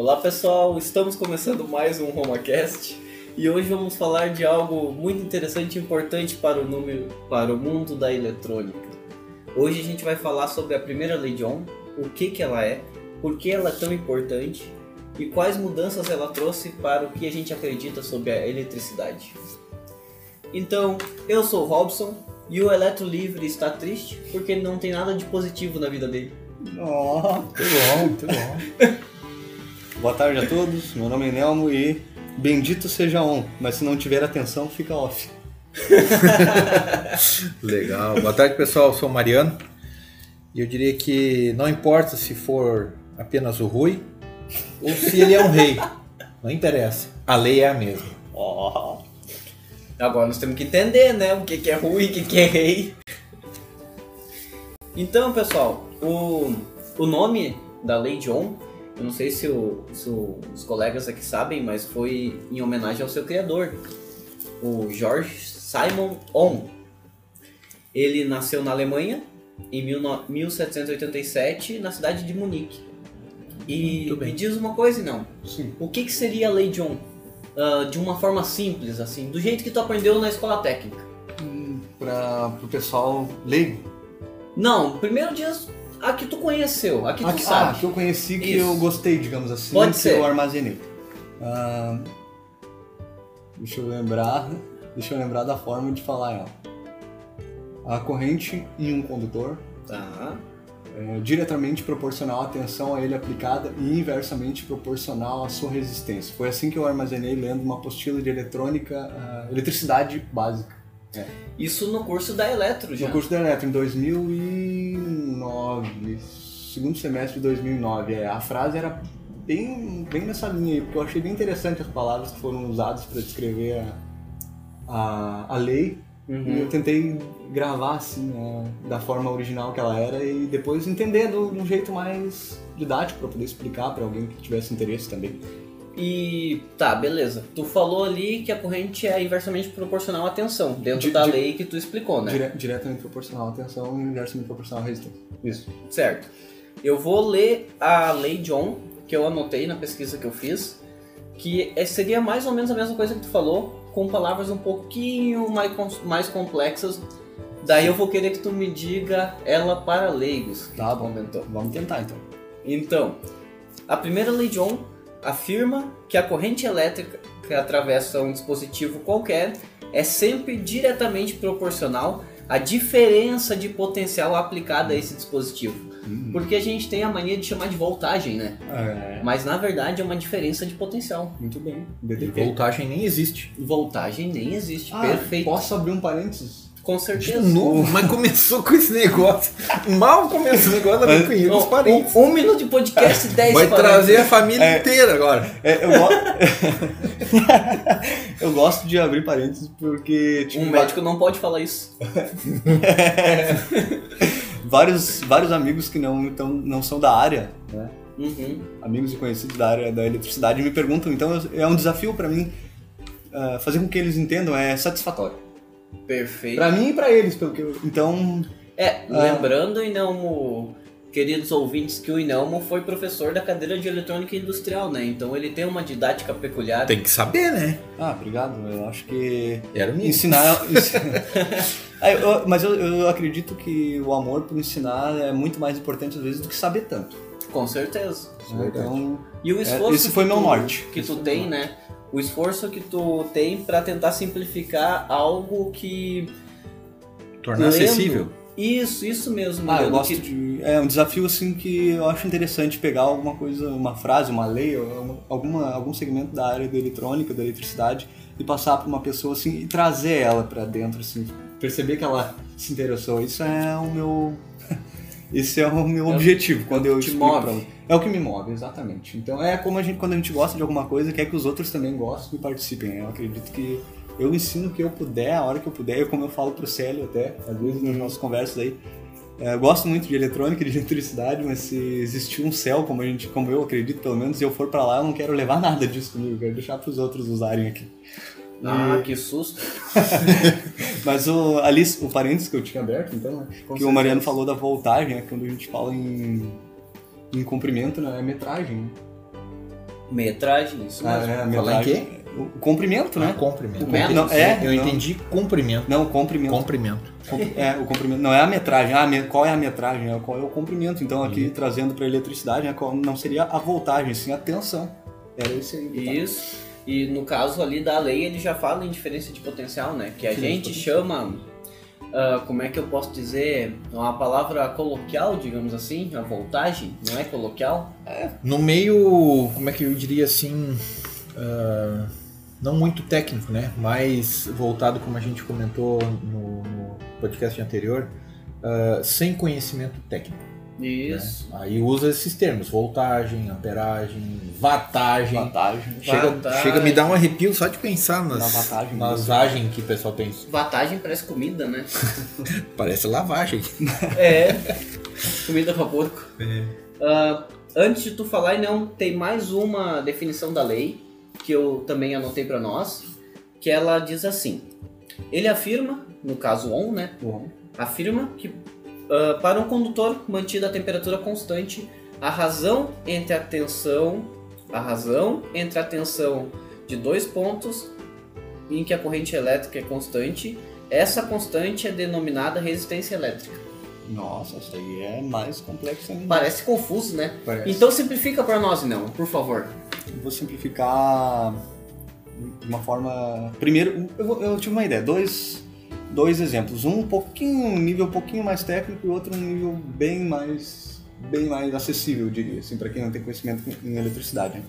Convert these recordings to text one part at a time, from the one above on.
Olá pessoal, estamos começando mais um RomaCast e hoje vamos falar de algo muito interessante e importante para o, número, para o mundo da eletrônica. Hoje a gente vai falar sobre a primeira lei de Ohm, o que, que ela é, por que ela é tão importante e quais mudanças ela trouxe para o que a gente acredita sobre a eletricidade. Então, eu sou o Robson e o Eletro Livre está triste porque não tem nada de positivo na vida dele. Oh, muito bom, muito bom. Boa tarde a todos, meu nome é Nelmo e bendito seja on, mas se não tiver atenção, fica off. Legal. Boa tarde, pessoal. Eu sou o Mariano. E eu diria que não importa se for apenas o Rui ou se ele é um rei. Não interessa. A lei é a mesma. Oh. Agora nós temos que entender, né? O que, que é Rui, o que, que é rei. Então, pessoal, o, o nome da lei de Ohm, eu não sei se, o, se o, os colegas aqui sabem, mas foi em homenagem ao seu criador, o George Simon Ohm. Ele nasceu na Alemanha em 1787, na cidade de Munique. E me diz uma coisa, não? Sim. O que, que seria a lei de Ohm? Uh, de uma forma simples, assim, do jeito que tu aprendeu na escola técnica. Hum, Para o pessoal leigo. Não, primeiro dias a que tu conheceu, a que tu Ah, que- sabe. ah, que eu conheci, que Isso. eu gostei, digamos assim, Pode que ser. eu armazenei. Ah, deixa eu lembrar, deixa eu lembrar da forma de falar ela. A corrente em um condutor Tá. é diretamente proporcional à tensão a ele aplicada e inversamente proporcional à sua resistência. Foi assim que eu armazenei lendo uma apostila de eletrônica, ah, eletricidade básica. Isso no curso da Eletro já. No curso da Eletro, em 2009, segundo semestre de 2009. É, a frase era bem, bem nessa linha aí, porque eu achei bem interessante as palavras que foram usadas para descrever a, a, a lei. E eu Uhum. tentei gravar assim, né, da forma original que ela era e depois entender de um jeito mais didático para poder explicar para alguém que tivesse interesse também. E tá, beleza. Tu falou ali que a corrente é inversamente proporcional à tensão, dentro Di- da lei que tu explicou, né? Dire- diretamente proporcional à tensão e inversamente proporcional à resistência. Isso. Certo. Eu vou ler a lei de Ohm, que eu anotei na pesquisa que eu fiz, que é- seria mais ou menos a mesma coisa que tu falou, com palavras um pouquinho mais, mais complexas. Daí eu vou querer que tu me diga ela para leigos, Tá bom. comentou. Vamos tentar então. Então, a primeira lei de Ohm afirma que a corrente elétrica que atravessa um dispositivo qualquer é sempre diretamente proporcional à diferença de potencial aplicada a esse dispositivo. Porque a gente tem a mania de chamar de voltagem, né? É, Mas na verdade é uma diferença de potencial. muito bem. E voltagem nem existe. Voltagem nem existe, Ah, perfeito. Posso abrir um parênteses? Com De certeza. novo, mas começou com esse negócio. Mal começou o negócio da com Não, os parentes. um, um minuto de podcast, 10 Vai parênteses. trazer a família É. inteira agora. É, eu, go- eu gosto de abrir parênteses porque tipo, Um médico não pode falar isso. vários, vários amigos que não, então, não são da área, né? Uhum. amigos e conhecidos da área da eletricidade me perguntam, então é um desafio para mim ah, fazer com que eles entendam é satisfatório. Perfeito. Para mim e para eles, pelo que eu, então É, lembrando, Inelmo, queridos ouvintes, que o Inelmo foi professor da cadeira de eletrônica industrial, né? Então ele tem uma didática peculiar. Tem que saber, né? ah, obrigado. Eu acho que Era o mínimo. ensinar, ensinar- Ah, eu- mas eu, eu acredito que o amor por ensinar é muito mais importante às vezes do que saber tanto. Com certeza. é verdade. Então E o esforço esse foi que meu tu- norte. que tu foi tem, meu né? O esforço que tu tem pra tentar simplificar algo que Tornar lendo- acessível. Isso, isso mesmo. Ah, eu gosto que- de. É um desafio assim que eu acho interessante pegar alguma coisa, uma frase, uma lei, alguma, algum segmento da área da eletrônica, da eletricidade e passar para uma pessoa assim e trazer ela para dentro, assim, perceber que ela se interessou. Isso é o meu. Esse é o meu É objetivo quando eu te explico move. pra. É o que me move, exatamente. Então é como a gente, quando a gente gosta de alguma coisa, quer que os outros também gostem e participem. Eu acredito que eu ensino o que eu puder, a hora que eu puder, e como eu falo pro Célio até, às vezes nas nossas conversas aí. é, eu gosto muito de eletrônica, de eletricidade, mas se existir um céu, como a gente, como eu acredito pelo menos, e eu for pra lá, eu não quero levar nada disso comigo, eu quero deixar pros outros usarem aqui. Ah, que susto. Mas o, ali, o parênteses que eu tinha aberto, então, né, Com que o Mariano certeza. falou da voltagem, né, quando a gente fala em, em comprimento, né, é metragem. né? Metragem, isso Ah, mesmo. é, a Falar em metragem- O comprimento, Ah, né? comprimento. O metro? Não, é, Eu não. entendi comprimento. Não, comprimento. Comprimento. Com- É, o comprimento. Não é a metragem. Ah, me- qual é a metragem? É, Qual é o comprimento? Então, aqui Uhum. trazendo para eletricidade, né, qual- não seria a voltagem, sim a tensão. Era esse aí. Isso. E no caso ali da lei, ele já fala em diferença de potencial, né? Que a Diferença gente chama, ah, como é que eu posso dizer, uma palavra coloquial, digamos assim, a voltagem, não é coloquial? No meio, como é que eu diria assim, ah, não muito técnico, né? Mas voltado, como a gente comentou no, no podcast anterior, ah, sem conhecimento técnico. Isso. né? Aí usa esses termos, voltagem, amperagem, wattagem. Vantagem. Chega, Wattagem. chega a me dar um arrepio só de pensar nas, Na wattagem nas que o pessoal tem. Vatagem parece comida, né? Parece lavagem. É. Comida pra porco. Ah, antes de tu falar, não, tem mais uma definição da lei que eu também anotei pra nós, que ela diz assim: ele afirma, no caso on, né? Bom, afirma que ah, para um condutor mantida a temperatura constante, a razão entre a tensão, a razão entre a tensão de dois pontos em que a corrente elétrica é constante, essa constante é denominada resistência elétrica. Nossa, isso aí é mais complexo ainda. Parece confuso, né? Parece. Então simplifica para nós, não, por favor. Eu vou simplificar de uma forma. Primeiro, eu, eu tive uma ideia. Dois, dois exemplos. Um pouquinho, um nível um pouquinho mais técnico e outro um nível bem mais, bem mais acessível, eu diria, assim, para quem não tem conhecimento em eletricidade. né?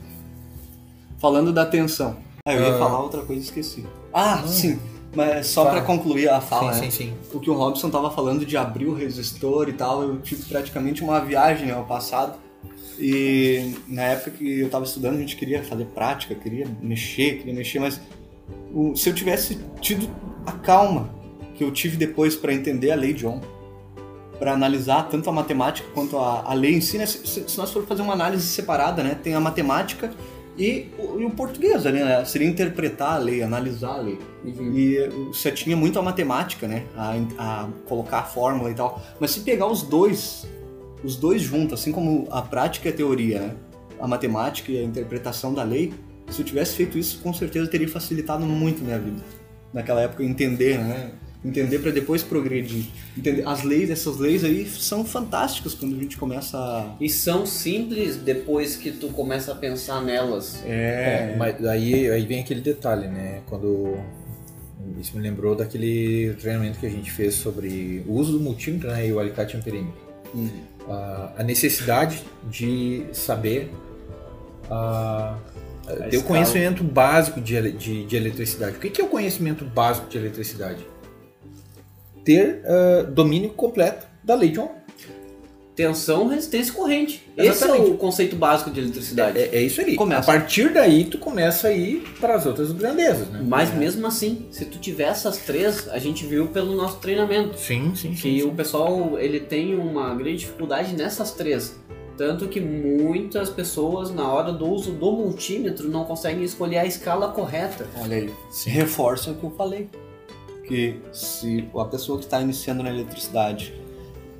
Falando da tensão. Ah, eu ia Ah. falar outra coisa e esqueci. Ah, Hum. sim. Mas só Fala. para concluir a fala, sim, né? sim, sim. o que o Robson tava falando de abrir o resistor e tal, eu tive praticamente uma viagem ao passado. E na época que eu tava estudando, a gente queria fazer prática, queria mexer, queria mexer, mas o- se eu tivesse tido a calma que eu tive depois para entender a lei de Ohm, para analisar tanto a matemática quanto a, a lei em si, né? se, se- nós for fazer uma análise separada, né? Tem a matemática e o, e o português ali, né? Seria interpretar a lei, analisar a lei. E você tinha muito a matemática, né? A, a colocar a fórmula e tal. Mas se pegar os dois, os dois juntos, assim como a prática e a teoria, né? A matemática e a interpretação da lei, se eu tivesse feito isso, com certeza teria facilitado muito minha vida. Naquela época, entender, né? Entender para depois progredir. Entender. As leis, essas leis aí são fantásticas quando a gente começa a. E são simples depois que tu começa a pensar nelas. É, mas aí, aí vem aquele detalhe, né? Quando. Isso me lembrou daquele treinamento que a gente fez sobre o uso do multímetro né, e o alicate amperímetro. A, a necessidade de saber a, ter o conhecimento básico de, de, de eletricidade. O que que é o conhecimento básico de eletricidade? Ter ah, domínio completo da lei de Ohm. Tensão, resistência e corrente. Esse é Exatamente. o conceito básico de eletricidade. É, é isso aí. Começa. A partir daí tu começa a ir para as outras grandezas, né? Mas mesmo assim, se tu tiver essas três, a gente viu pelo nosso treinamento. Sim, sim, Que o pessoal ele tem uma grande dificuldade nessas três. Tanto que muitas pessoas, na hora do uso do multímetro, não conseguem escolher a escala correta. Olha aí. Reforça o que eu falei. Que se a pessoa que está iniciando na eletricidade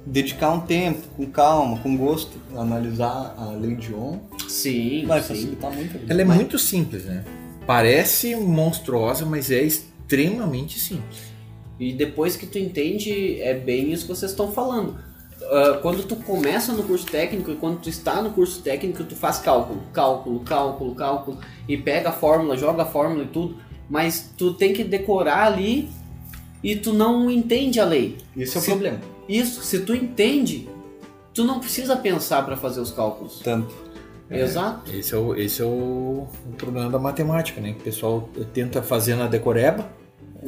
dedicar um tempo, com calma, com gosto, analisar a lei de Ohm, Sim, vai sim. facilitar muito. Ela é Mas- muito simples, né? Parece monstruosa, mas é extremamente simples. E depois que tu entende, é bem isso que vocês estão falando. Ah, quando tu começa no curso técnico e quando tu está no curso técnico, tu faz cálculo, cálculo, cálculo, cálculo e pega a fórmula, joga a fórmula e tudo, mas tu tem que decorar ali e tu não entende a lei. Esse é o Se- problema. Isso, se tu entende, tu não precisa pensar para fazer os cálculos. Tanto. Exato. Esse é o, esse é o, o problema da matemática, né? O pessoal tenta fazer na decoreba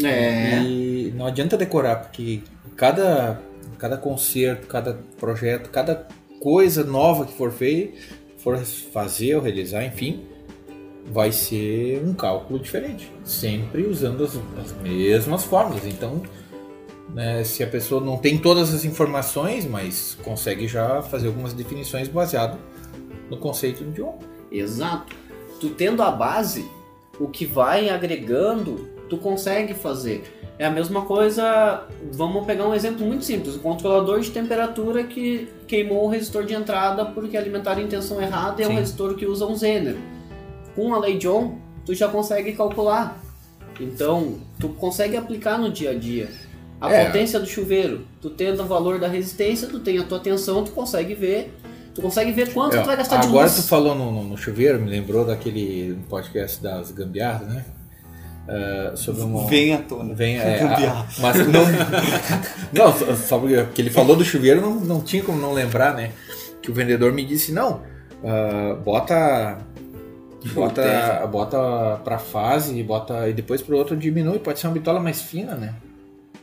É. e não adianta decorar, porque cada, cada concerto, cada projeto, cada coisa nova que for feita, for fazer ou realizar, enfim, vai ser um cálculo diferente, sempre usando as, as mesmas fórmulas. Então, né, se a pessoa não tem todas as informações, mas consegue já fazer algumas definições baseado no conceito de um. Exato. Tu tendo a base, o que vai agregando, tu consegue fazer. É a mesma coisa, vamos pegar um exemplo muito simples, o controlador de temperatura que queimou o resistor de entrada porque alimentaram em tensão errada e é um resistor que usa um Zener. Com a lei de Ohm, tu já consegue calcular. Então, tu consegue aplicar no dia a dia. A É. potência do chuveiro, tu tendo o valor da resistência, tu tem a tua tensão, tu consegue ver, tu consegue ver quanto É, tu vai gastar de Agora luz. tu falou no, no- no chuveiro, me lembrou daquele podcast das gambiarras, né? Ah, sobre uma... Vem à tona. Vem, é, a- mas não, não, só- só porque ele falou do chuveiro, não, não tinha como não lembrar, né? Que o vendedor me disse, não, ah, bota, bota, bota pra fase, bota e depois pro outro diminui, pode ser uma bitola mais fina, né?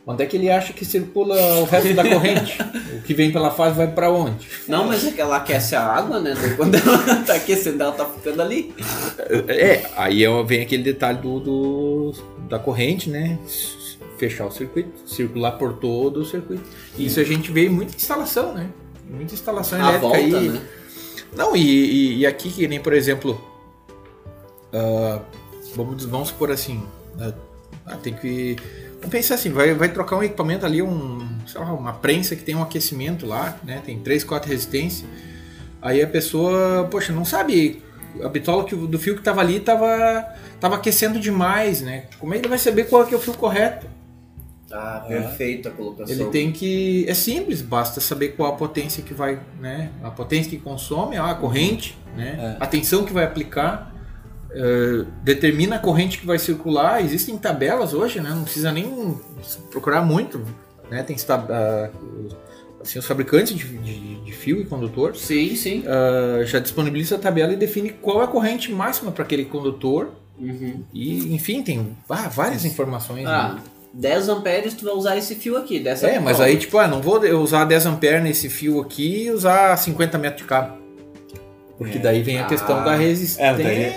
Onde é que ele acha que circula o resto da corrente? o que vem pela fase vai pra onde? Não, mas é que ela aquece a água, né? Quando ela tá aquecendo, ela tá ficando ali. É, aí é- vem aquele detalhe do, do- da corrente, né? Fechar o circuito, circular por todo o circuito. Isso a gente vê em muita instalação, né? Muita instalação A elétrica volta, aí. né? Não, e, e- e aqui que nem, por exemplo, ah, vamos, vamos supor assim, ah, ah, tem que. Vamos pensar assim, vai, vai trocar um equipamento ali, um, sei lá, uma prensa que tem um aquecimento lá, né? Tem 3, 4 resistências. Aí a pessoa, poxa, não sabe. A bitola que, do fio que tava ali tava, tava aquecendo demais, né? Como é que ele vai saber qual é, é o fio correto? Ah, perfeita a colocação. Ele tem que. É simples, basta saber qual a potência que vai, né? A potência que consome, a corrente, né? A tensão que vai aplicar. Eh, determina a corrente que vai circular. Existem tabelas hoje, né? Não precisa nem procurar muito. Né? Tem ah, os- assim, os fabricantes de, de- de fio e condutor Sim, sim. ah, já disponibiliza a tabela e define qual é a corrente máxima para aquele condutor. Uhum. E, enfim, tem ah, várias informações. né? Ah, 10 amperes tu vai usar esse fio aqui, dessa É, mas aí, tipo, ah, não vou usar 10 amperes nesse fio aqui e usar 50 metros de cabo. Porque É. daí vem a questão Ah. da resistência É,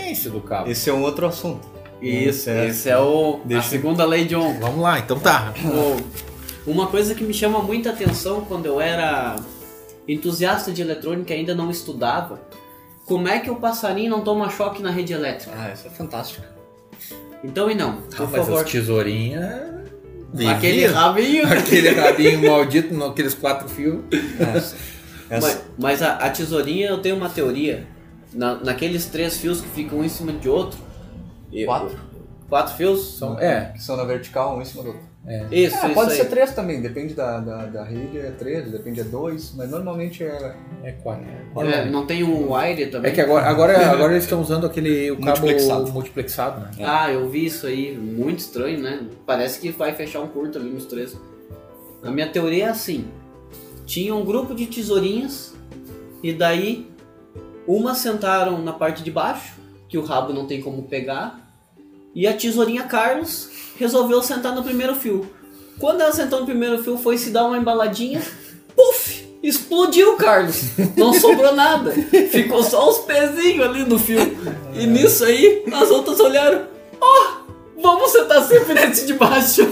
daí- do cabo. Esse é um outro assunto. Isso, É. esse é o, a Deixa- segunda lei de Ohm. Vamos lá, então tá. O- Uma coisa que me chama muita atenção quando eu era entusiasta de eletrônica e ainda não estudava, como é que o passarinho não toma choque na rede elétrica? Ah, isso é fantástico. Então e não, Ah, por mas favor. as tesourinhas... Aquele rabinho. Aquele rabinho maldito naqueles quatro fios. Essa- Mas, mas a, a tesourinha eu tenho uma teoria. Na, naqueles três fios que ficam um em cima de outro. eu- Quatro? Quatro fios? São, é, que são na vertical, um em cima do outro. Isso, Ah, isso pode aí. ser três também, depende da, da, da rede, é três, depende é dois, mas normalmente é. é quatro. É, não tem um wire também? É que agora, agora, agora eles estão usando aquele o cabo Multiplexado. multiplexado, né? Ah, eu vi isso aí, muito estranho, né? Parece que vai fechar um curto ali nos três. A minha teoria é assim: tinha um grupo de tesourinhas e daí umas sentaram na parte de baixo, que o rabo não tem como pegar, e a tesourinha Carlos resolveu sentar no primeiro fio. Quando ela sentou no primeiro fio, foi se dar uma embaladinha, puf! Explodiu o Carlos, não sobrou nada, ficou só os pezinhos ali no fio. E nisso aí, as outras olharam, ó, vamos sentar sempre nesse de baixo.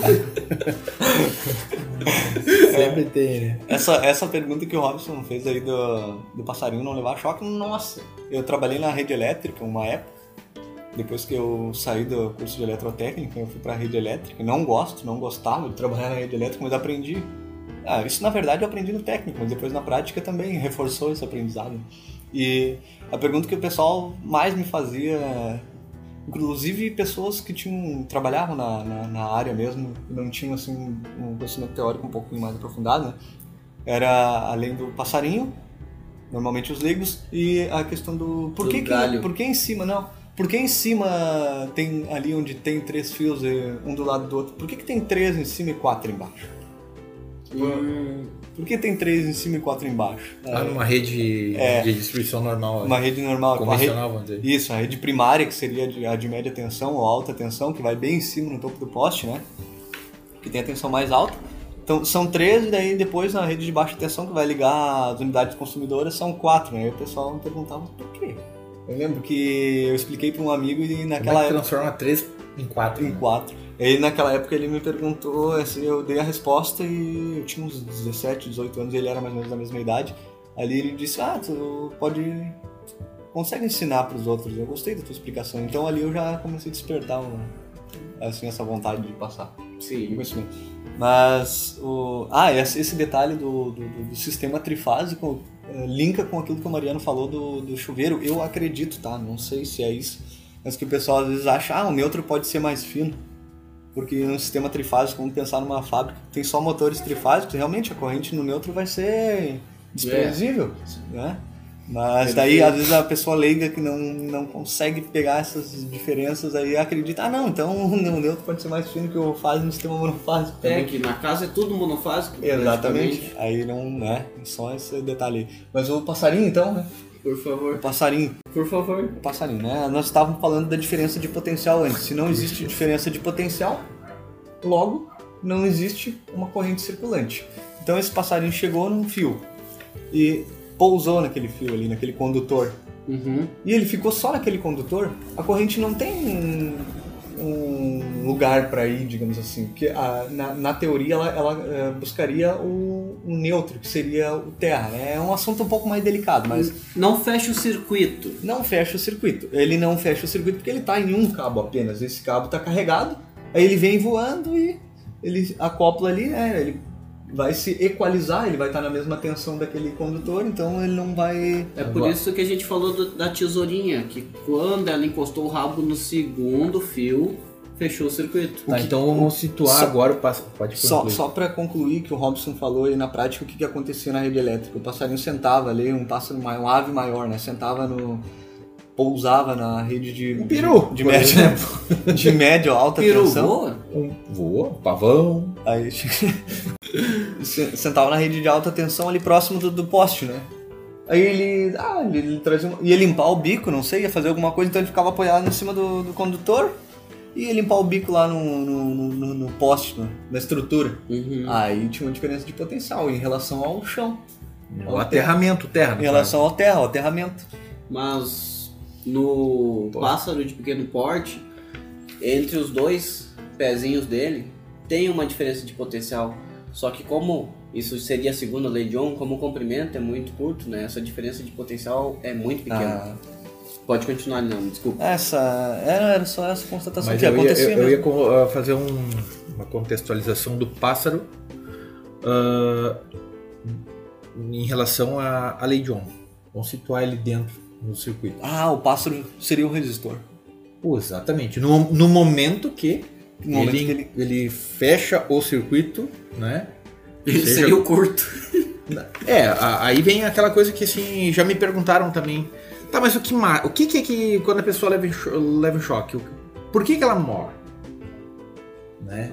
Sempre tem, né? Essa, essa pergunta que o Robson fez aí do, do passarinho não levar choque, nossa. Eu trabalhei na rede elétrica uma época. Depois que eu saí do curso de eletrotécnica, eu fui pra rede elétrica. Não gosto, não gostava de trabalhar na rede elétrica, mas aprendi. Ah, isso na verdade eu aprendi no técnico, mas depois na prática também reforçou esse aprendizado. E a pergunta que o pessoal mais me fazia, inclusive pessoas que tinham trabalhavam na, na, na área mesmo, não tinham assim um conhecimento teórico um pouquinho mais aprofundado, né? era além do passarinho, normalmente os leigos, e a questão do por Do que, que por que em cima não? Por que em cima tem ali onde tem três fios um do lado do outro? Por que, que tem três em cima e quatro embaixo? Hum, Por que tem três em cima e quatro embaixo? Ah, numa rede É. de distribuição normal. Uma rede normal, uma rede, convencional, vamos dizer. Isso, a rede primária, que seria de- a de média tensão ou alta tensão, que vai bem em cima no topo do poste, né? Que tem a tensão mais alta. Então são três, e daí depois na rede de baixa tensão, que vai ligar as unidades consumidoras, são quatro, né? E o pessoal me perguntava por quê. Eu lembro que eu expliquei para um amigo e Como naquela é que transforma três em quatro? Em né? quatro. E aí naquela época ele me perguntou, assim, eu dei a resposta e eu tinha uns 17, 18 anos ele era mais ou menos da mesma idade. Ali ele disse, ah, tu pode... consegue ensinar para os outros. Eu gostei da tua explicação. Então ali eu já comecei a despertar uma, assim, essa vontade de passar sim. conhecimento. Mas, o... ah, esse detalhe do, do, do- do sistema trifásico eh, linka com aquilo que o Mariano falou do, do chuveiro. Eu acredito, tá? Não sei se é isso. mas que o pessoal às vezes acha, ah, o neutro pode ser mais fino. Porque no sistema trifásico, como pensar numa fábrica que tem só motores trifásicos, realmente a corrente no neutro vai ser desprezível, né? Mas daí, às vezes, a pessoa leiga que não, não consegue pegar essas diferenças aí acredita, ah não, então o neutro pode ser mais fino que o fase no sistema monofásico. É, que na casa é tudo monofásico. Exatamente. Aí não, né? Só esse detalhe aí. Mas o passarinho então, né? Por O favor, passarinho. por favor. O passarinho, né? Nós estávamos falando da diferença de potencial antes. Se não existe diferença de potencial, logo não existe uma corrente circulante. Então esse passarinho chegou num fio e pousou naquele fio ali, naquele condutor. Uhum. E ele ficou só naquele condutor, a corrente não tem um, lugar para ir, digamos assim. Porque a- na, na teoria ela, ela, eh, buscaria o, o neutro, que seria o terra. É um assunto um pouco mais delicado, mas Não fecha o circuito. não fecha o circuito. Ele não fecha o circuito porque ele está em um cabo apenas. Esse cabo está carregado, aí ele vem voando e ele acopla ali, né? Ele vai se equalizar, ele vai estar na mesma tensão daquele condutor, então ele não vai É por isso que a gente falou do- da tesourinha, que quando ela encostou o rabo no segundo fio, fechou o circuito. Tá, então vamos situar só- agora o passo. Pode Só, concluir. só para concluir que o Robson falou aí na prática o que, que acontecia na rede elétrica. O passarinho sentava ali, um pássaro maior, um ave maior, né? Sentava no. pousava na rede de. Um peru, de, de média. De média ou alta Peru tensão. voa? Um voa, pavão. Aí sentava na rede de alta tensão ali próximo do, do poste, né? Aí ele. Ah, ele, ele trazia uma, ia limpar o bico, não sei, ia fazer alguma coisa, então ele ficava apoiado em cima do, do condutor e ia limpar o bico lá no, no, no- no- no poste, no- na estrutura. Uhum. Aí tinha uma diferença de potencial em relação ao chão, O aterramento, terra. em relação ao terra, ao aterramento. Mas no pássaro de pequeno porte, entre os dois pezinhos dele, tem uma diferença de potencial. Só que como isso seria a segunda lei de Ohm, como o comprimento é muito curto, né? Essa diferença de potencial é muito pequena. Ah, Pode continuar, não, desculpa. essa era, era só essa constatação Mas que eu ia, acontecia eu, eu ia ah, fazer um- uma contextualização do pássaro ah, em relação à, à lei de Ohm. Vamos situar ele dentro do circuito. Ah, o pássaro seria o resistor. Pô, exatamente. No, no momento que, No momento ele, que ele- ele fecha o circuito, né? Ele Seja- seria o curto. É, a- aí vem aquela coisa que assim, já me perguntaram também. Tá, mas o que o que, que é que quando a pessoa leva leva em choque? Por que, que ela morre? Né?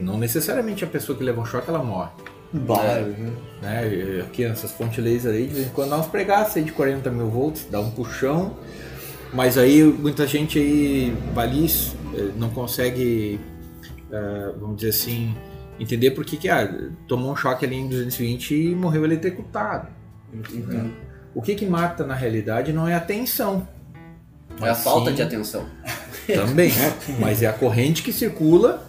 Não necessariamente a pessoa que leva um choque ela morre. Bah, Né? E Aqui nessas fontes laser aí, de vez em quando dá uns pregaços aí de 40 mil volts, dá um puxão. Mas aí muita gente aí eh, não consegue, eh, vamos dizer assim, entender por que que ah, tomou um choque ali em 220 e morreu eletrocutado. Uhum. O que que mata na realidade não é a tensão. É a falta sim- de atenção. Também, mas é a corrente que circula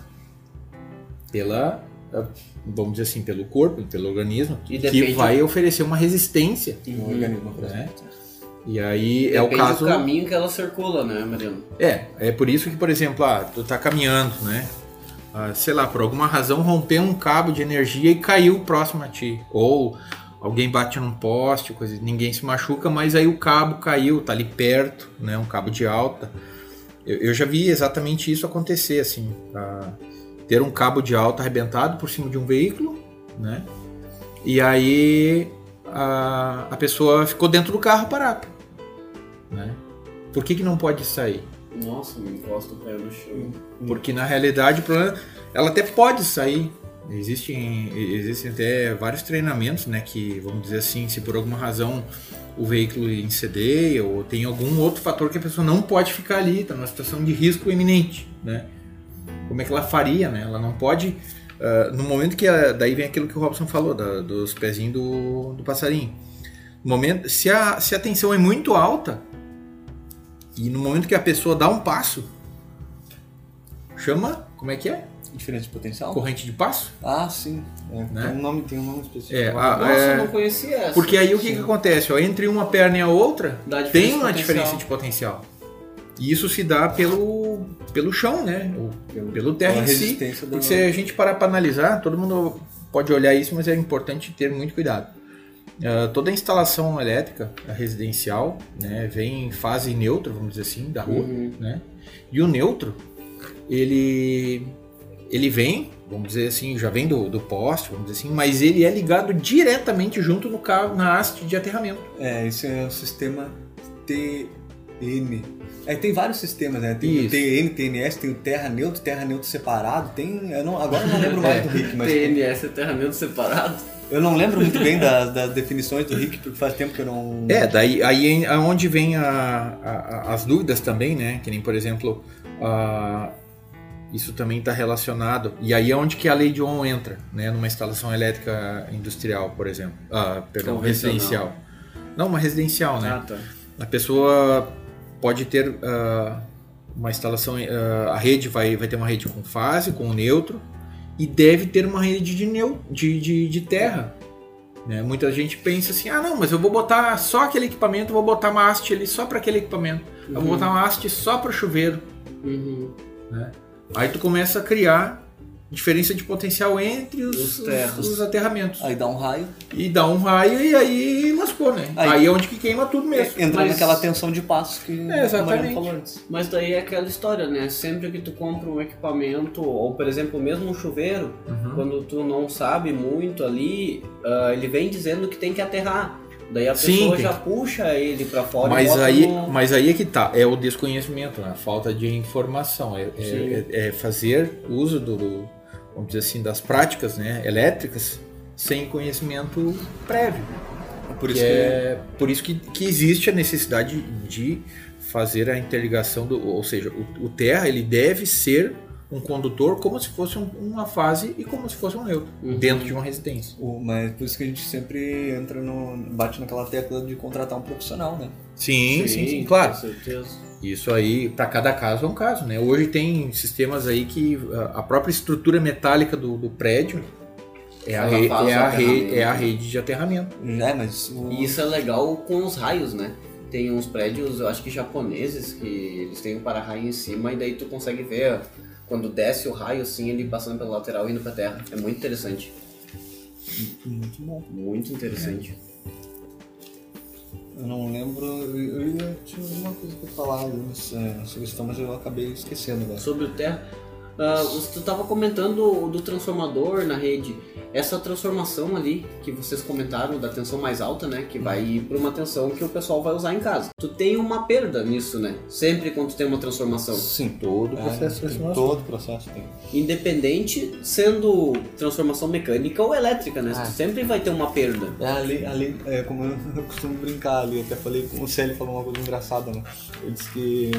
pela, eh, vamos dizer assim, pelo corpo, pelo organismo, E que vai oferecer uma resistência. no organismo. Né? E aí é o Depende caso. do caminho que ela circula, né, Mariano? É, é por isso que, por exemplo, ah, tu tá caminhando, né? Ah, sei lá, por alguma razão rompeu um cabo de energia e caiu próximo a ti. Ou alguém bate num poste, coisa, ninguém se machuca, mas aí o cabo caiu, tá ali perto, né? Um cabo de alta. Eu, eu já vi exatamente isso acontecer, assim. ah, ter um cabo de alta arrebentado por cima de um veículo, né? E aí a, a pessoa ficou dentro do carro parado, né? Por que, que não pode sair? Nossa, me encosta o pé no chão. Porque na realidade o problema, ela até pode sair. Existem, existem até vários treinamentos, né? Que vamos dizer assim, se por alguma razão o veículo incendeia ou tem algum outro fator que a pessoa não pode ficar ali, está numa situação de risco iminente, né? Como é que ela faria, né? Ela não pode. ah, no momento que. ela- daí vem aquilo que o Robson falou, da- dos pezinhos do, do passarinho. No momento, se, a, se a tensão é muito alta, e no momento que a pessoa dá um passo, chama. Como é que é? Diferença de potencial? Corrente de passo? Ah, sim. É, Né? tem, um nome, tem um nome específico. É, a- Nossa, é- eu não conhecia essa. Porque aí o que, que acontece? Ó, entre uma perna e a outra, tem uma diferença de potencial. E isso se dá pelo, pelo chão, né? Ou pelo terra Pela em si. Porque se a gente parar para analisar, todo mundo pode olhar isso, mas é importante ter muito cuidado. Uh, toda a instalação elétrica residencial né, vem em fase neutra, vamos dizer assim, da rua. Uhum. Né? E o neutro, ele, ele vem, vamos dizer assim, já vem do, do poste, vamos dizer assim, mas ele é ligado diretamente junto no cabo, na haste de aterramento. É, esse é o sistema TN. É, tem vários sistemas, né? Tem o Isso. TN, TNS, tem o Terra Neutro, Terra Neutro separado. Tem. Eu não, agora eu não lembro mais do Rick, mas. TNS é terramento separado. Eu não lembro muito bem das, das definições do Rick, porque faz tempo que eu não. É, daí aí é onde vem a, a- as dúvidas também, né? Que nem, por exemplo, a- isso também está relacionado. E aí é onde que a lei de Ohm entra, né? Numa instalação elétrica industrial, por exemplo. Ah, perdão, Convencional. residencial. Não, uma residencial, né? Ah, tá. A pessoa pode ter ah, uma instalação, ah, a rede vai, vai ter uma rede com fase, com neutro, e deve ter uma rede de, neu, de, de, de terra. né? Muita gente pensa assim, ah não, mas eu vou botar só aquele equipamento, vou botar uma haste ali só para aquele equipamento. Eu vou Uhum. botar uma haste só para o chuveiro. Uhum. Aí tu começa a criar diferença de potencial entre os, Os os- os aterramentos. Aí dá um raio. E dá um raio e aí lascou, né? Aí- Aí, é onde que queima tudo mesmo. Entra Mas- naquela tensão de passo que É, exatamente. o Mariano falou antes. Mas daí é aquela história, né? Sempre que tu compra um equipamento, ou por exemplo, mesmo um chuveiro, Uhum. quando tu não sabe muito ali, ah, ele vem dizendo que tem que aterrar. Daí a Sim, pessoa tem já puxa ele pra fora e Mas aí, no... mas aí é que tá, é o desconhecimento, né? a falta de informação, é, Sim. é, é fazer uso do- vamos dizer assim, das práticas né, elétricas sem conhecimento prévio. Por Que isso que. é por isso que, que existe a necessidade de fazer a interligação do, ou seja, o, o terra ele deve ser um condutor como se fosse um- uma fase e como se fosse um neutro Uhum. dentro de uma residência. o- mas por isso que a gente sempre entra no. bate naquela tecla de contratar um profissional, né? Sim, sim, sim, claro. Com certeza. Isso aí, para cada caso é um caso, né? Hoje tem sistemas aí que a própria estrutura metálica do, do prédio é a, re- é, a re- é a rede de aterramento. É, mas. O... E isso é legal com os raios, né? Tem uns prédios, eu acho que japoneses, que eles têm um para-raio em cima e daí tu consegue ver quando desce o raio assim, ele passando pela lateral e indo pra terra. É muito interessante. Muito bom. Muito interessante. Eu não lembro. Eu, eu tinha alguma coisa pra falar sobre isso, mas eu acabei esquecendo agora. Sobre o terra, ah, você- tu tava comentando do transformador na rede. Essa transformação ali que vocês comentaram da tensão mais alta, né? Que vai ir pra uma tensão que o pessoal vai usar em casa. Tu tem uma perda nisso, né? Sempre quando tu tem uma transformação. Sim, Todo o É, processo de tem todo o processo tem. Independente sendo transformação mecânica ou elétrica, né? Ah. Tu sempre vai ter uma perda. É, ali, ali é, como eu, eu costumo brincar ali, até falei com o Célio falou uma coisa engraçada, né? Ele disse que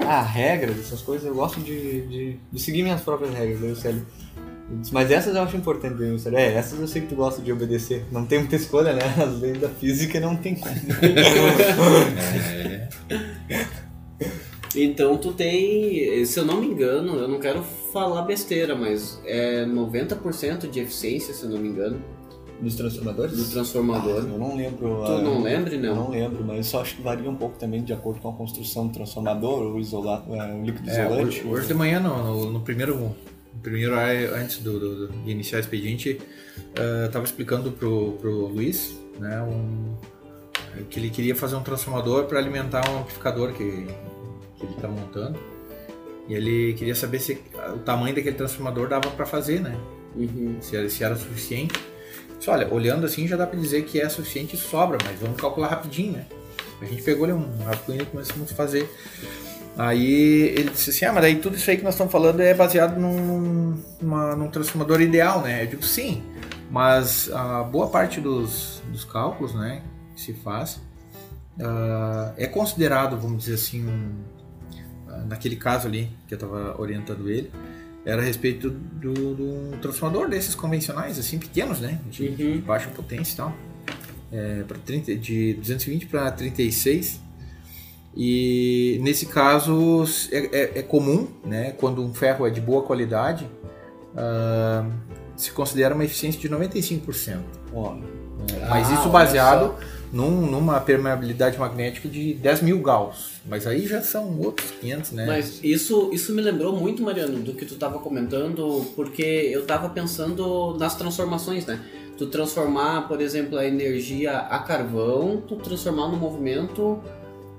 ah, regras, essas coisas, eu gosto de, de, de seguir minhas próprias regras, disse, mas essas eu acho importante, Célio. É, essas eu sei que tu gosta de obedecer. Não tem muita escolha, né? As leis da física não tem como. Então tu tem, se eu não me engano, eu não quero falar besteira, mas é 90% de eficiência, se eu não me engano, Dos transformadores? do transformador. Eu não lembro. Tu ah, não lembra, Eu não? não lembro, mas só acho que varia um pouco também de acordo com a construção do transformador, o, isola, é, o líquido É, isolante. hoje, hoje de manhã, no, no, no primeiro, no primeiro antes do, do- do- de iniciar o expediente, eu estava explicando pro, pro Luiz né, um, que ele queria fazer um transformador para alimentar um amplificador que, que ele está montando. E ele queria saber se o tamanho daquele transformador dava para fazer, né? Uhum. Se era, se era suficiente. Disse, olha, olhando assim já dá para dizer que é suficiente e sobra, mas vamos calcular rapidinho, né? A gente pegou ali um rascunho e começamos a fazer. Aí ele disse assim, ah, mas daí tudo isso aí que nós estamos falando é baseado num, numa- num transformador ideal, né? Eu digo, sim, mas a boa parte dos, dos cálculos, né, que se faz, ah, é considerado, vamos dizer assim, um, ah, naquele caso ali que eu estava orientando ele, era a respeito do, do um transformador desses convencionais, assim, pequenos, né? De, Uhum. de baixa potência e tal. É, pra 30, de 220 para 36. E nesse caso é, é- é comum, né? Quando um ferro é de boa qualidade, ah, se considera uma eficiência de 95%. Ó, Mas Ah, isso baseado num- numa permeabilidade magnética de 10 mil Gauss. Mas aí já são outros 500, né? Mas isso, isso me lembrou muito, Mariano, do que tu tava comentando, porque eu tava pensando nas transformações, né? tu transformar, por exemplo, a energia a carvão, tu transformar no movimento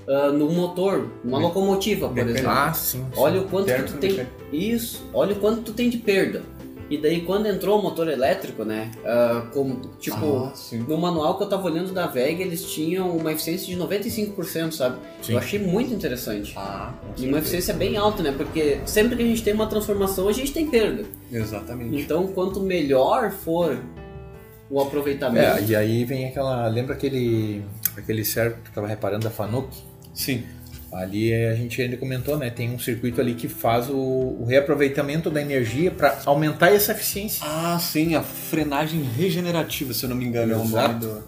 uh, no motor, numa locomotiva, por Mecânico. exemplo. Ah, sim. sim. Olha o quanto tu tem. Isso, olha o quanto tu tem de perda. E daí quando entrou o motor elétrico, né? ah, como, tipo, Ah, no manual que eu tava olhando da VEG, eles tinham uma eficiência de 95%, sabe? Sim. Eu achei muito interessante. Ah, com E uma eficiência bem alta, né? Porque sempre que a gente tem uma transformação, a gente tem perda. Exatamente. Então, quanto melhor for o aproveitamento. É, e aí vem aquela. Lembra aquele. aquele servo que tava reparando da Fanuc? Sim. Ali é, a gente ainda comentou, né? Tem um circuito ali que faz o, o reaproveitamento da energia para aumentar essa eficiência. Ah, sim, a frenagem regenerativa, se eu não me engano, é o nome, do,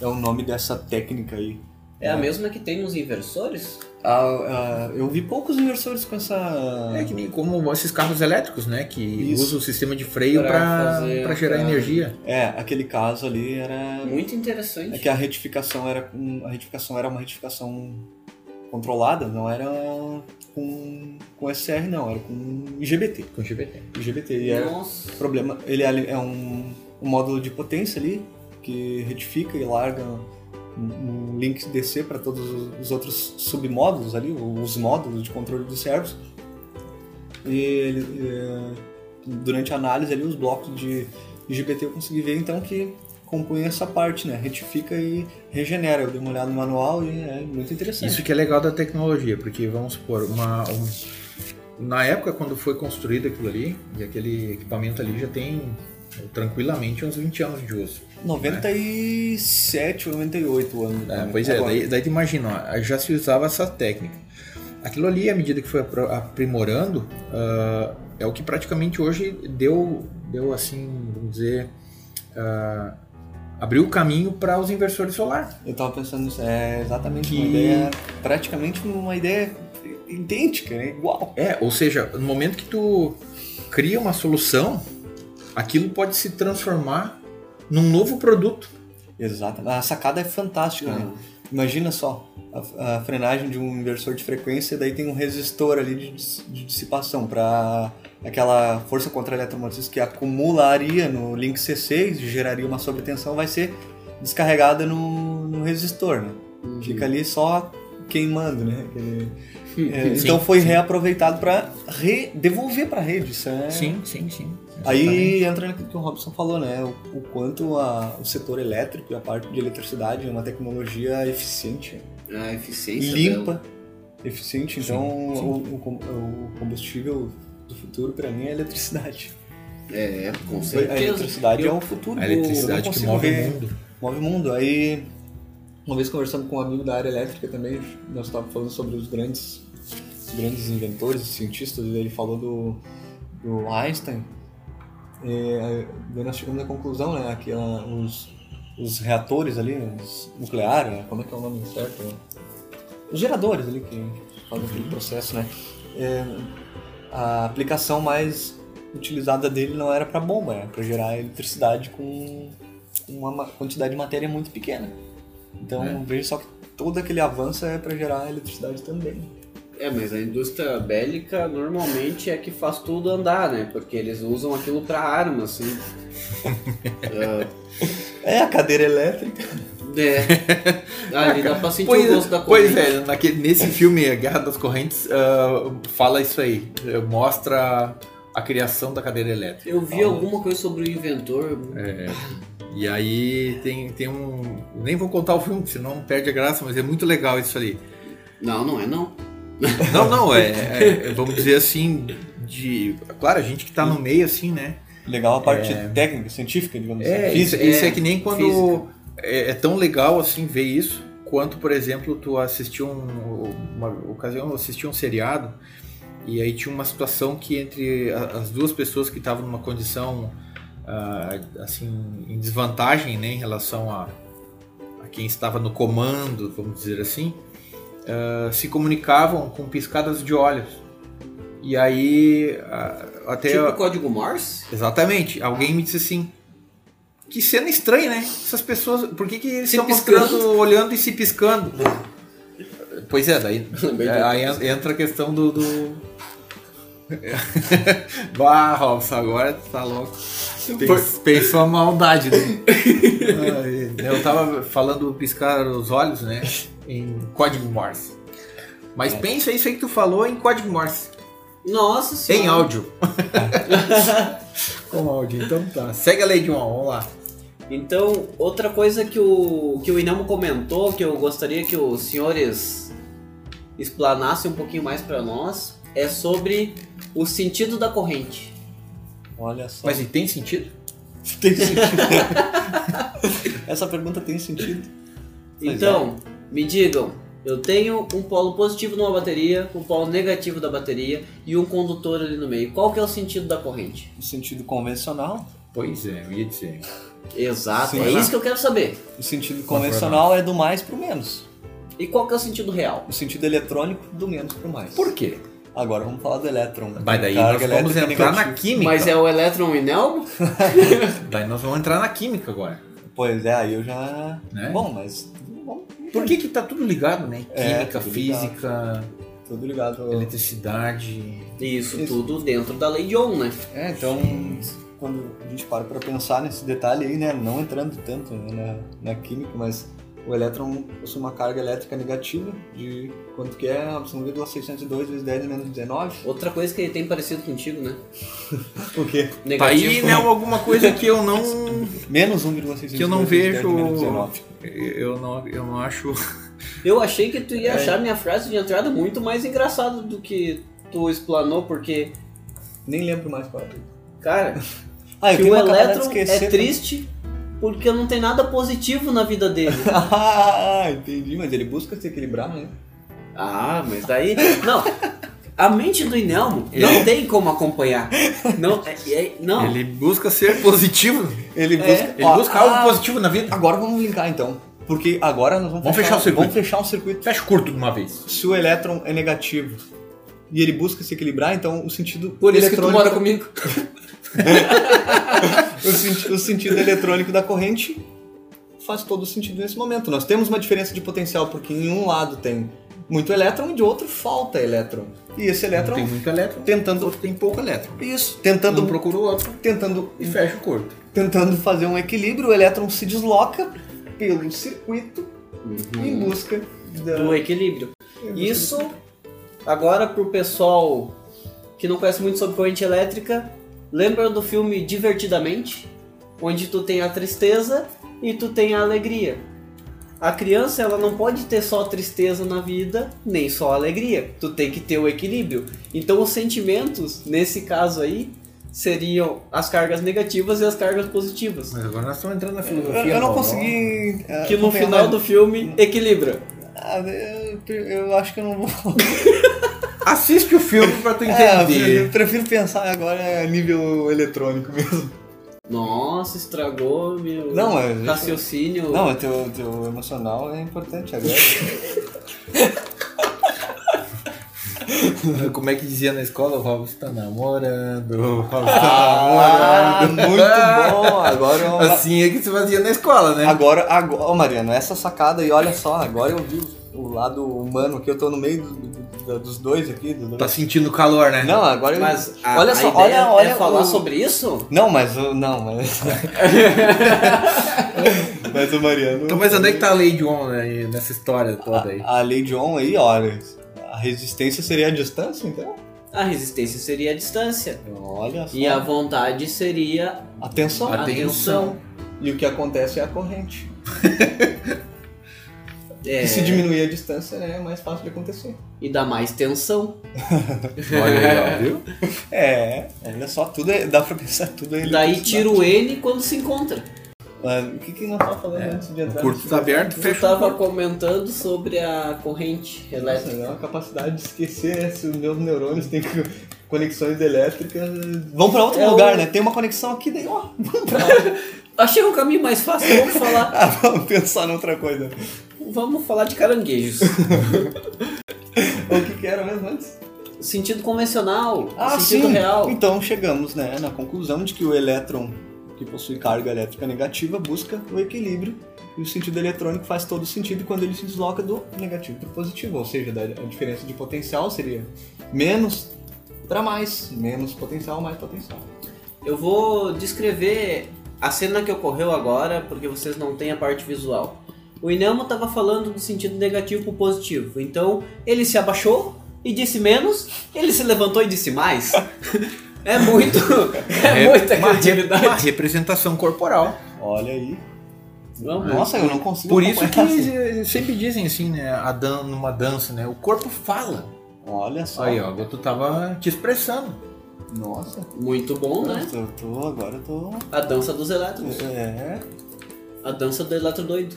é o nome dessa técnica aí. É a mesma que tem nos inversores? Ah, ah, eu vi poucos inversores com essa. É que nem como esses carros elétricos, né? Que Isso. usam o sistema de freio Pra para gerar a- energia. É, aquele caso ali era. Muito interessante. É que a retificação era. A retificação era uma retificação controlada, não era com, com SR não, era com IGBT. Com GBT. IGBT. E era Nossa. problema. Ele é um, um módulo de potência ali que retifica e larga um, um link DC para todos os- os outros submódulos ali, os módulos de controle dos servos. E ele, é, durante a análise ali, os blocos de IGBT eu consegui ver então que compõe essa parte, né? Retifica e regenera. Eu dei uma olhada no manual e é muito interessante. Isso que é legal da tecnologia, porque vamos supor, uma, um- na época quando foi construído aquilo ali, e aquele equipamento ali já tem tranquilamente uns 20 anos de uso. 97 ou 98 anos. É, pois é, daí, daí tu imagina, ó, já se usava essa técnica. Aquilo ali, à medida que foi aprimorando, ah, é o que praticamente hoje deu, deu assim, vamos dizer, ah, abriu o caminho para os inversores solar. Eu tava pensando nisso, é exatamente Que- uma ideia, praticamente uma ideia idêntica, né? igual. É, ou seja, no momento que tu cria uma solução, aquilo pode se transformar num novo produto. Exato. A sacada é fantástica, né? Imagina só, a, a frenagem de um inversor de frequência, daí tem um resistor ali de, de dissipação para aquela força contra eletromotriz que acumularia no link C6 e geraria uma sobretensão, vai ser descarregada no, no resistor, né? Uhum. Fica ali só queimando, né? Aquele- é, Sim, então foi sim. reaproveitado para devolver para a rede. Isso é... Sim, sim, sim. Aí entra naquilo que o Robson falou, né? O, o quanto a- o setor elétrico e a parte de eletricidade é uma tecnologia eficiente, A eficiência limpa, dela. eficiente. Sim, Então, sim. O, o com- o combustível do futuro para mim é a eletricidade. É, com A certeza. eletricidade Eu- é o futuro. A Eu não eletricidade que consigo move ver- o mundo. Move o mundo. Aí, uma vez conversando com um amigo da área elétrica também, nós estávamos falando sobre os grandes, os grandes inventores, cientistas, e ele falou do, do Einstein. Daí nós chegamos à conclusão, né, que ah, os, os reatores ali, os nucleares, como é que é o nome certo? Os geradores ali que fazem aquele processo, né? É, a aplicação mais utilizada dele não era para bomba, era para gerar eletricidade com uma ma- quantidade de matéria muito pequena. Então É. veja só que todo aquele avanço é para gerar eletricidade também. É, mas a indústria bélica normalmente é que faz tudo andar, né? Porque eles usam aquilo pra arma, assim. Ah, É a cadeira elétrica. é. Ali dá pra sentir Pois, o gosto da pois corrente. é, naquele, nesse filme A Guerra das Correntes, ah, fala isso aí. Mostra a criação da cadeira elétrica. Eu vi alguma coisa sobre o inventor. É, e aí tem, tem um. Nem vou contar o filme, senão perde a graça, mas é muito legal isso ali. Não, não é não. Não, não, é, é- vamos dizer assim, de. Claro, a gente que tá no meio, assim, né? Legal a parte técnica, científica, digamos É, assim. isso, Física. isso é é, que nem quando. É, é tão legal assim ver isso, quanto, por exemplo, tu assistiu um, uma ocasião, eu assisti um seriado, e aí tinha uma situação que entre as duas pessoas que estavam numa condição ah, assim em desvantagem né, em relação a, a quem estava no comando, vamos dizer assim, ah, se comunicavam com piscadas de olhos. E aí ah, até Tipo o código Morse? Exatamente. Alguém me disse assim. Que cena estranha, né? Essas pessoas. Por que, que eles Se estão piscando. mostrando, olhando e se piscando? Pois é, daí é, aí en- entra a questão do. do... bah, Robson, agora tu tá louco. Pens- Pensou a maldade, né? Eu tava falando piscar os olhos, né? Em código Morse. Mas pensa isso aí que tu falou em código Morse. Nossa senhora. Em áudio. Com áudio, então tá. Segue a lei de um, vamos lá. Então, outra coisa que o, que o Inamo comentou, que eu gostaria que os senhores explanassem um pouquinho mais para nós, é sobre o sentido da corrente. Olha só. Mas e tem sentido? tem sentido. Essa pergunta tem sentido. Então, me digam, eu tenho um polo positivo numa bateria, um polo negativo da bateria e um condutor ali no meio. Qual que é o sentido da corrente? O sentido convencional. Pois é, eu ia dizer. Exato, Sim. é isso que eu quero saber. O sentido convencional é do mais pro menos. E qual que é o sentido real? O sentido eletrônico do menos pro mais. Por quê? Agora vamos falar do elétron. Mas daí Carga nós vamos entrar na negativa. química. Mas é o elétron e nelmo? Daí nós vamos entrar na química agora. Pois é, aí eu já. Né? Bom, mas. Por que que tá tudo ligado, né? É, Química, tudo física, tudo ligado. eletricidade. Isso, Isso. tudo dentro da lei de Ohm, né? É, então, quando a gente para pra pensar nesse detalhe aí, né, não entrando tanto né, na, na química, mas o elétron possui uma carga elétrica negativa de quanto que é 1,602 vezes 10 menos 19. Outra coisa que ele tem parecido contigo, né? O quê? Tá Negativo. aí, né, alguma coisa que eu não Menos 1,602 que eu não vezes 10 vejo menos 19. Eu não eu não acho Eu achei que tu ia É. achar minha frase de entrada muito mais engraçada do que tu explanou, porque, Nem lembro mais qual é. cara, Ah, eu que o esquecer. é triste porque não tem nada positivo na vida dele. ah, entendi, mas ele busca se equilibrar, né? ah, mas daí. Não. A mente do Inelmo não tem como acompanhar. Não, é- é- não. ele busca ser positivo Ele É, busca. ele Ó, busca ah, algo positivo na vida Agora vamos linkar então. Porque agora nós vamos, Vamos fechar o circuito. Vamos fechar um circuito. fecha curto de uma vez Se o elétron é negativo e ele busca se equilibrar, então o sentido Por isso que tu eletrônico, mora comigo. o, senti- o sentido eletrônico da corrente faz todo sentido nesse momento. Nós temos uma diferença de potencial porque em um lado tem muito elétron e de outro falta elétron. E esse elétron tem muito elétron tentando outro tem pouco elétron isso, tentando um procura o outro tentando e fecha o curto tentando fazer um equilíbrio, o elétron se desloca pelo circuito em busca da Do equilíbrio. Isso, agora pro pessoal que não conhece muito sobre corrente elétrica, lembra do filme Divertidamente? Onde tu tem a tristeza e tu tem a alegria. A criança, ela não pode ter só tristeza na vida, nem só alegria. Tu tem que ter o equilíbrio. Então os sentimentos, nesse caso aí, seriam as cargas negativas e as cargas positivas. mas agora nós estamos entrando na Eu, filosofia eu não Paulo. consegui. eh, Que no final mais. do filme equilibra. Ah, eu, eu acho que eu não vou. assiste o filme pra tu É, eu entender prefiro pensar agora a nível eletrônico mesmo. Nossa, estragou meu Não, é- raciocínio. Não, o teu, teu emocional é importante agora. como é que dizia na escola o Robson tá namorando o Robson ah, tá namorando muito bom! Agora eu. assim é que se fazia na escola né Agora, agora, ô Mariano, essa sacada aí, olha só, agora eu vi o lado humano que eu tô no meio do- do- do- dos dois aqui. do- tá sentindo calor né Não, agora eu. Mas a, olha a só, ideia olha, olha é falar o- sobre isso? Não, mas. Não, mas. mas o Mariano. então mas onde é que tá a lei de Ohm aí, nessa história toda aí A lei de Ohm aí, olha. A resistência seria a distância, então? A resistência seria a distância. Olha só. E a vontade seria a tensão. a Atenção. tensão. E o que acontece é a corrente. É, E se diminuir a distância, né, é mais fácil de acontecer. e dá mais tensão. olha aí ó, viu É, olha só, tudo é, dá pra pensar tudo aí. Daí tira o N quando se encontra. Mano, o que, que nós tava falando antes de o entrar? curto nesse tá aberto Tu fecha o tava curto. comentando sobre a corrente Nossa, elétrica. é uma capacidade de esquecer né, se os meus neurônios têm co- conexões elétricas. Vão pra outro É lugar, o- né? Tem uma conexão aqui, daí, ó. Achei um caminho mais fácil, vamos falar. Ah, vamos pensar noutra coisa. Vamos falar de caranguejos. O que, que era mesmo antes? Sentido convencional, Ah, sentido sim. real. Então chegamos né, na conclusão de que o elétron que possui carga elétrica negativa busca o equilíbrio e o sentido eletrônico faz todo sentido quando ele se desloca do negativo para o positivo, ou seja, a diferença de potencial seria menos para mais, menos potencial, mais potencial. Eu vou descrever a cena que ocorreu agora, porque vocês não têm a parte visual. O Inelmo estava falando do sentido negativo pro positivo. Então, ele se abaixou e disse menos, ele se levantou e disse mais. É muito, é, muita uma, re- criatividade. uma representação corporal. Olha aí. Nossa, eu não consigo Por isso que assim. sempre dizem assim, né? A dan numa dança, né? O corpo fala. Olha só. Aí, ó, tu tava te expressando. Nossa. Muito bom, né? Eu tô, agora eu tô. A dança dos elétrons. É. A dança do eletrodoido.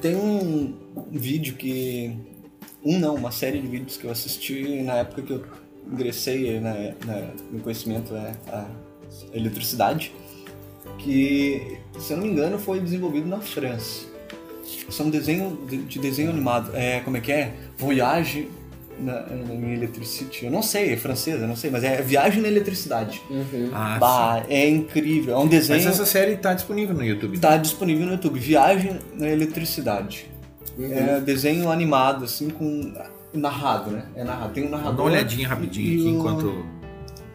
Tem um vídeo que. Um não, uma série de vídeos que eu assisti na época que eu ingressei na, na- no conhecimento né, a eletricidade, que, se eu não me engano, foi desenvolvido na França. São desenho de, de desenho animado. É, como é que é? Voyage na, em Electricity. Eu não sei, é francês, eu não sei, mas é Viagem na Eletricidade. Uhum. Ah, Bah, é incrível. É um desenho. Mas essa série tá disponível no YouTube. Está disponível no YouTube. Viagem na Eletricidade. Uhum. É desenho animado, assim, com. narrado, né? É narrado. Tem um Dá narrador. uma olhadinha rapidinho aqui enquanto,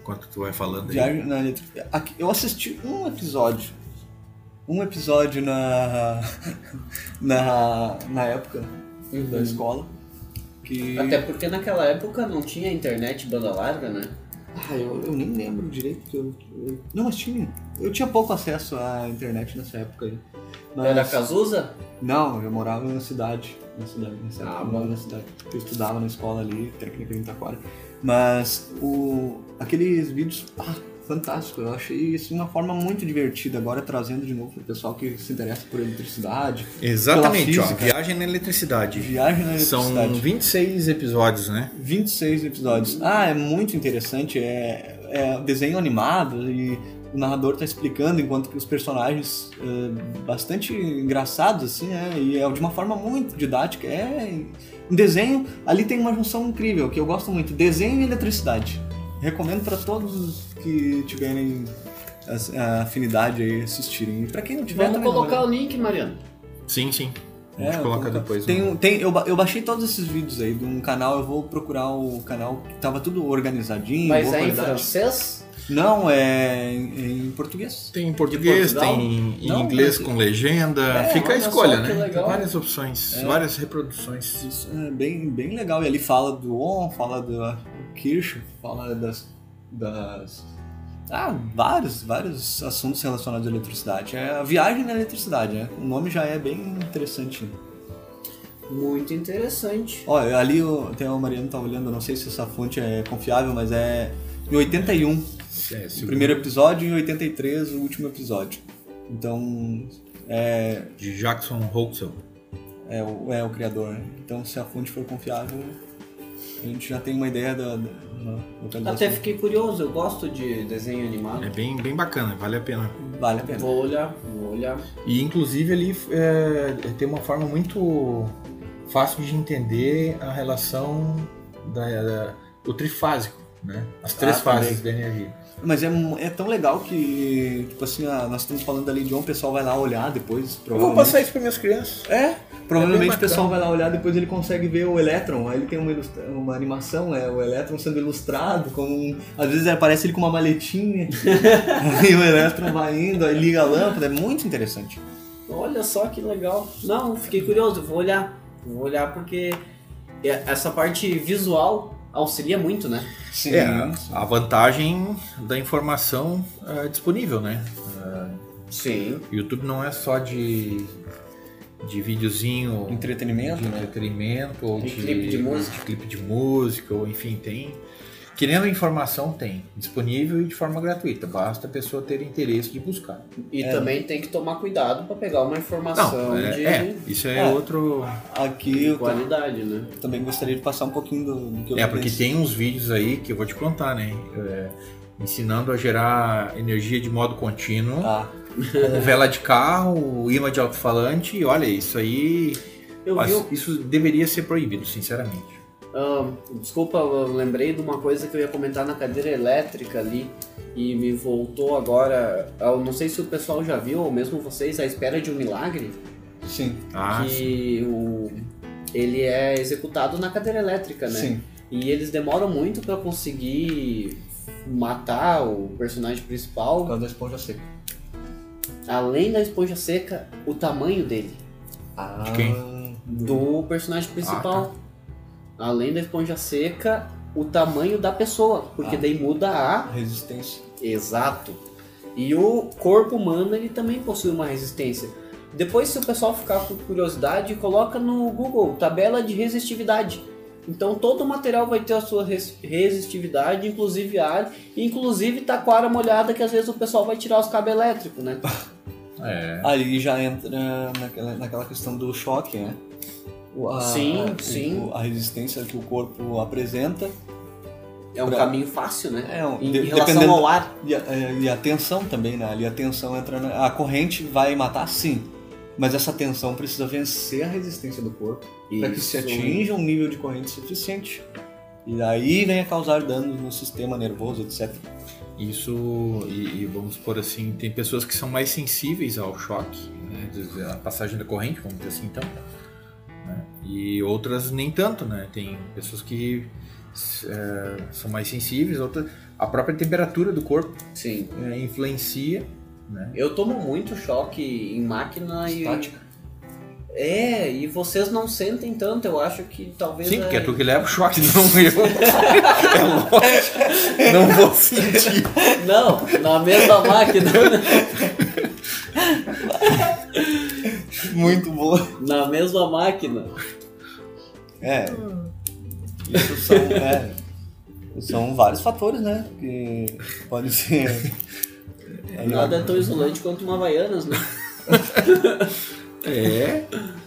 enquanto tu vai falando aí. Viagem na Eletricidade. Aqui, eu assisti um episódio. Um episódio na. na, na época da Uhum. escola. Até porque naquela época não tinha internet banda larga, né? Ah, eu, eu nem lembro direito eu, eu- Não, mas tinha. Eu tinha pouco acesso à internet nessa época aí. Mas... Era Cazuza? Não, eu morava na cidade. Na cidade, nessa época Ah, eu morava na cidade. Eu estudava na escola ali, técnica em Itaquara. Mas o, aqueles vídeos, ah, fantástico. Eu achei isso uma forma muito divertida. Agora trazendo de novo pro pessoal que se interessa por eletricidade. Exatamente, ó. Viagem na eletricidade. Viagem na São eletricidade. 26 episódios, né? 26 episódios. Ah, é muito interessante. É, é desenho animado e o narrador tá explicando enquanto que os personagens é, bastante engraçados assim, né? E é de uma forma muito didática. É um desenho. Ali tem uma junção incrível que eu gosto muito. Desenho e eletricidade. Recomendo para todos que tiverem as- a afinidade aí assistirem. E para quem não tiver Vamos também colocar não, o link, Mariano. Sim, sim. A gente é, coloca depois. Tem, um- tem, eu, eu baixei todos esses vídeos aí de um canal, eu vou procurar o canal que tava tudo organizadinho, Mas boa é em francês? Não, é em, em português. Tem em português, tem em Não, inglês mas- com legenda. É, Fica a escolha, né? Tem legal. várias opções, É. várias reproduções. Isso é bem, bem legal. E ali fala do On, fala do Kirsch, fala das. Das ah, vários, vários assuntos relacionados à eletricidade. É a viagem na eletricidade, né? O nome já é bem interessante. Muito interessante. Olha, ali o- até o Mariano tá olhando, não sei se essa fonte é confiável, mas é em 81 É, o primeiro episódio e em 83 o último episódio. Então, é, De Jackson Hoxel. é, o, é o criador. né? Então, se a fonte for confiável, a gente já tem uma ideia da, da. Até fiquei curioso, eu gosto de desenho animado. É bem, bem bacana, vale a pena. Vale a pena. Vou olhar, vou olhar. E inclusive ali é, tem uma forma muito fácil de entender a relação da, da- do trifásico, né? As três Ah, fases da energia. Mas é, é tão legal que, tipo assim, ah, nós estamos falando ali de um, o pessoal vai lá olhar depois. Eu vou provavelmente. passar isso para minhas crianças. É, provavelmente É o pessoal vai lá olhar, depois ele consegue ver o Electron. Aí ele tem uma, uma animação, é o Electron sendo ilustrado, com um- às vezes aparece ele com uma maletinha, aí o Electron vai indo, aí liga a lâmpada, é muito interessante. Olha só que legal. Não, fiquei curioso, vou olhar. Vou olhar porque é- essa parte visual auxilia muito, né? Sim, É, a- vantagem da informação é, disponível, né? Sim. YouTube não é só de, de videozinho entretenimento, de né? entretenimento ou Tem de, clipe de música. clipe de música, ou enfim, tem. Querendo informação, tem. Disponível e de forma gratuita. Basta a pessoa ter interesse de buscar. E É. também tem que tomar cuidado para pegar uma informação Não, é, de é, isso é, É. outro. Aqui eu qualidade, né? também gostaria de passar um pouquinho do, do que eu É, porque pensei. tem uns vídeos aí que eu vou te contar, né? É, ensinando a gerar energia de modo contínuo, Ah, com vela de carro, imã de alto-falante, e olha, isso aí. Eu mas vi, Isso deveria ser proibido, sinceramente. Ah, desculpa, eu lembrei de uma coisa que eu ia comentar na cadeira elétrica ali e me voltou agora. Eu não sei se o pessoal já viu, ou mesmo vocês, a espera de um milagre, sim, Ah, sim. que o, ele é executado na cadeira elétrica, né? sim. E eles demoram muito pra conseguir matar o personagem Por principal. causa da esponja seca. Além da esponja seca, o tamanho dele. Ah, De quem? Do personagem principal. Além da esponja seca, o tamanho da pessoa. Porque Ah. daí muda a Resistência. Exato. E o corpo humano ele também possui uma resistência. Depois, se o pessoal ficar com curiosidade, coloca no Google tabela de resistividade. Então todo o material vai ter a sua res- resistividade, inclusive ar, e inclusive taquara molhada que às vezes o pessoal vai tirar os cabos elétricos, né? É. Aí já entra naquela, naquela questão do choque, né? A- Sim, o- sim. A resistência que o corpo apresenta É um Pra- caminho fácil, né? É, um- em, de- em relação dependendo- ao ar. e a, é, e a tensão também, né? Ali a tensão entra na, A corrente vai matar sim, mas essa tensão precisa vencer a resistência do corpo para que se atinja um nível de corrente suficiente. E aí vem a causar danos no sistema nervoso, etc. Isso, e, e vamos por assim, tem pessoas que são mais sensíveis ao choque, né, a passagem da corrente, vamos dizer assim, então. Né, E outras nem tanto, né? Tem pessoas que é, são mais sensíveis, outras. A própria temperatura do corpo Sim. é, influencia, né? Eu tomo muito choque em máquina e. Estática. É, e vocês não sentem tanto, eu acho que talvez. Sim, porque é tu que leva o choque, não eu. É lógico. Não vou sentir. Não, na mesma máquina. Muito boa. Na mesma máquina. É. Isso são, é, são vários fatores, né? Que pode ser. Nada é tão isolante quanto uma Havaianas, né? É.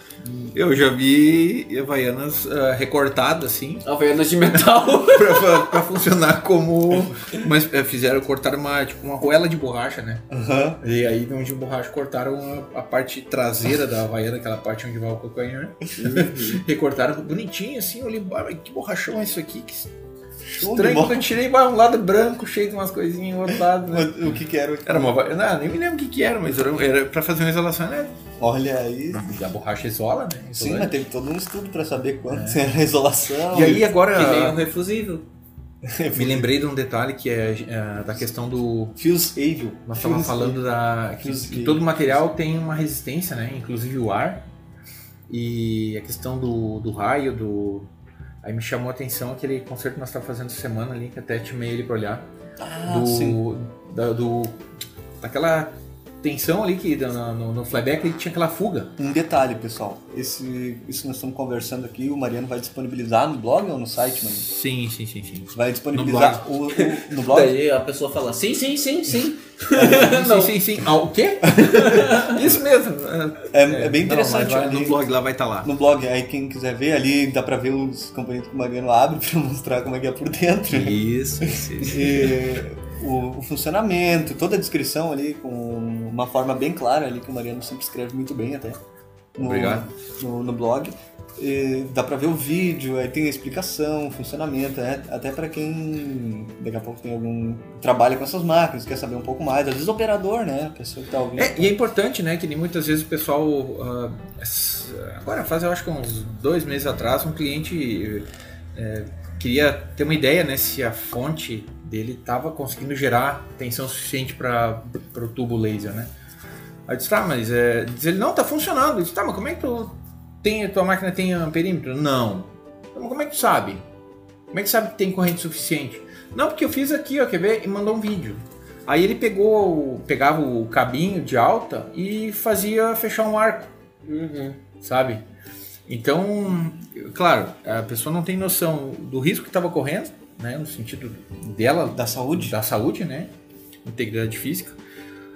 Eu já vi Havaianas ah, recortadas assim, Havaianas de metal. pra, pra- pra funcionar como. Mas eh, fizeram, cortaram uma, tipo, uma roela de borracha, né? Aham. E aí, onde de borracha, cortaram a, a parte traseira da Havaiana, aquela parte onde vai o calcanhar. Recortaram bonitinho assim, eu olhei, "Ah, mas que borrachão é isso aqui? Que Show estranho. Quando eu tirei, um lado branco, cheio de umas coisinhas, outro lado, né? O que que era? Era uma não, nem me lembro o que que era, mas era, era pra fazer uma isolação, né? Olha aí. A borracha isola, né? Sim, Isolante. mas teve todo um estudo pra saber quanto era a isolação. E aí agora Que nem o refusível. me lembrei de um detalhe que é, é, da questão do. Fios Avil. Nós estávamos falando da. Que, que todo material tem uma resistência, né? Inclusive o ar. E a questão do, do raio, do. Aí me chamou a atenção aquele concerto que nós estávamos fazendo essa semana ali, que até chamei ele pra olhar. Ah, do, sim. da, do. Daquela tensão ali que no, no, no flyback ele tinha aquela fuga. Um detalhe, pessoal. Esse, isso que nós estamos conversando aqui, o Mariano vai disponibilizar no blog ou no site, mano? Sim, sim, sim, sim. Vai disponibilizar o, o- no blog? Daí a pessoa fala, sim, sim, sim, sim. Sim, sim, sim. Ah, o quê? Isso mesmo. É, é bem Não, mas interessante. vai ali, no blog lá vai estar lá. no blog, aí quem quiser ver ali, dá pra ver os componentes que o Mariano abre pra mostrar como é que é por dentro. Isso, isso, isso. E o, o funcionamento, toda a descrição ali com uma forma bem clara ali que o Mariano sempre escreve muito bem até. No, Obrigado. No, no blog. E dá pra ver o vídeo, aí tem a explicação, o funcionamento, é, até pra quem daqui a pouco tem algum trabalha com essas máquinas, quer saber um pouco mais, às vezes operador, né, a pessoa que tá ouvindo. É, e é importante, né, que nem muitas vezes o pessoal. s- agora faz, eu acho que uns dois meses atrás, um cliente eh, queria ter uma ideia, né, se a fonte dele estava conseguindo gerar tensão suficiente para o tubo laser, né. Aí eu disse, tá, mas é, diz ele, não, tá funcionando. Eu disse, tá, mas como é que tu tem, tua máquina tem amperímetro? Não. Então, como é que tu sabe? Como é que sabe que tem corrente suficiente? Não, porque eu fiz aqui, ó, quer ver? E mandou um vídeo. Aí ele pegou, pegava o cabinho de alta e fazia fechar um arco, Uhum. sabe? Então, claro, a pessoa não tem noção do risco que estava correndo, né? No sentido dela, Da saúde? da saúde, né? Integridade física.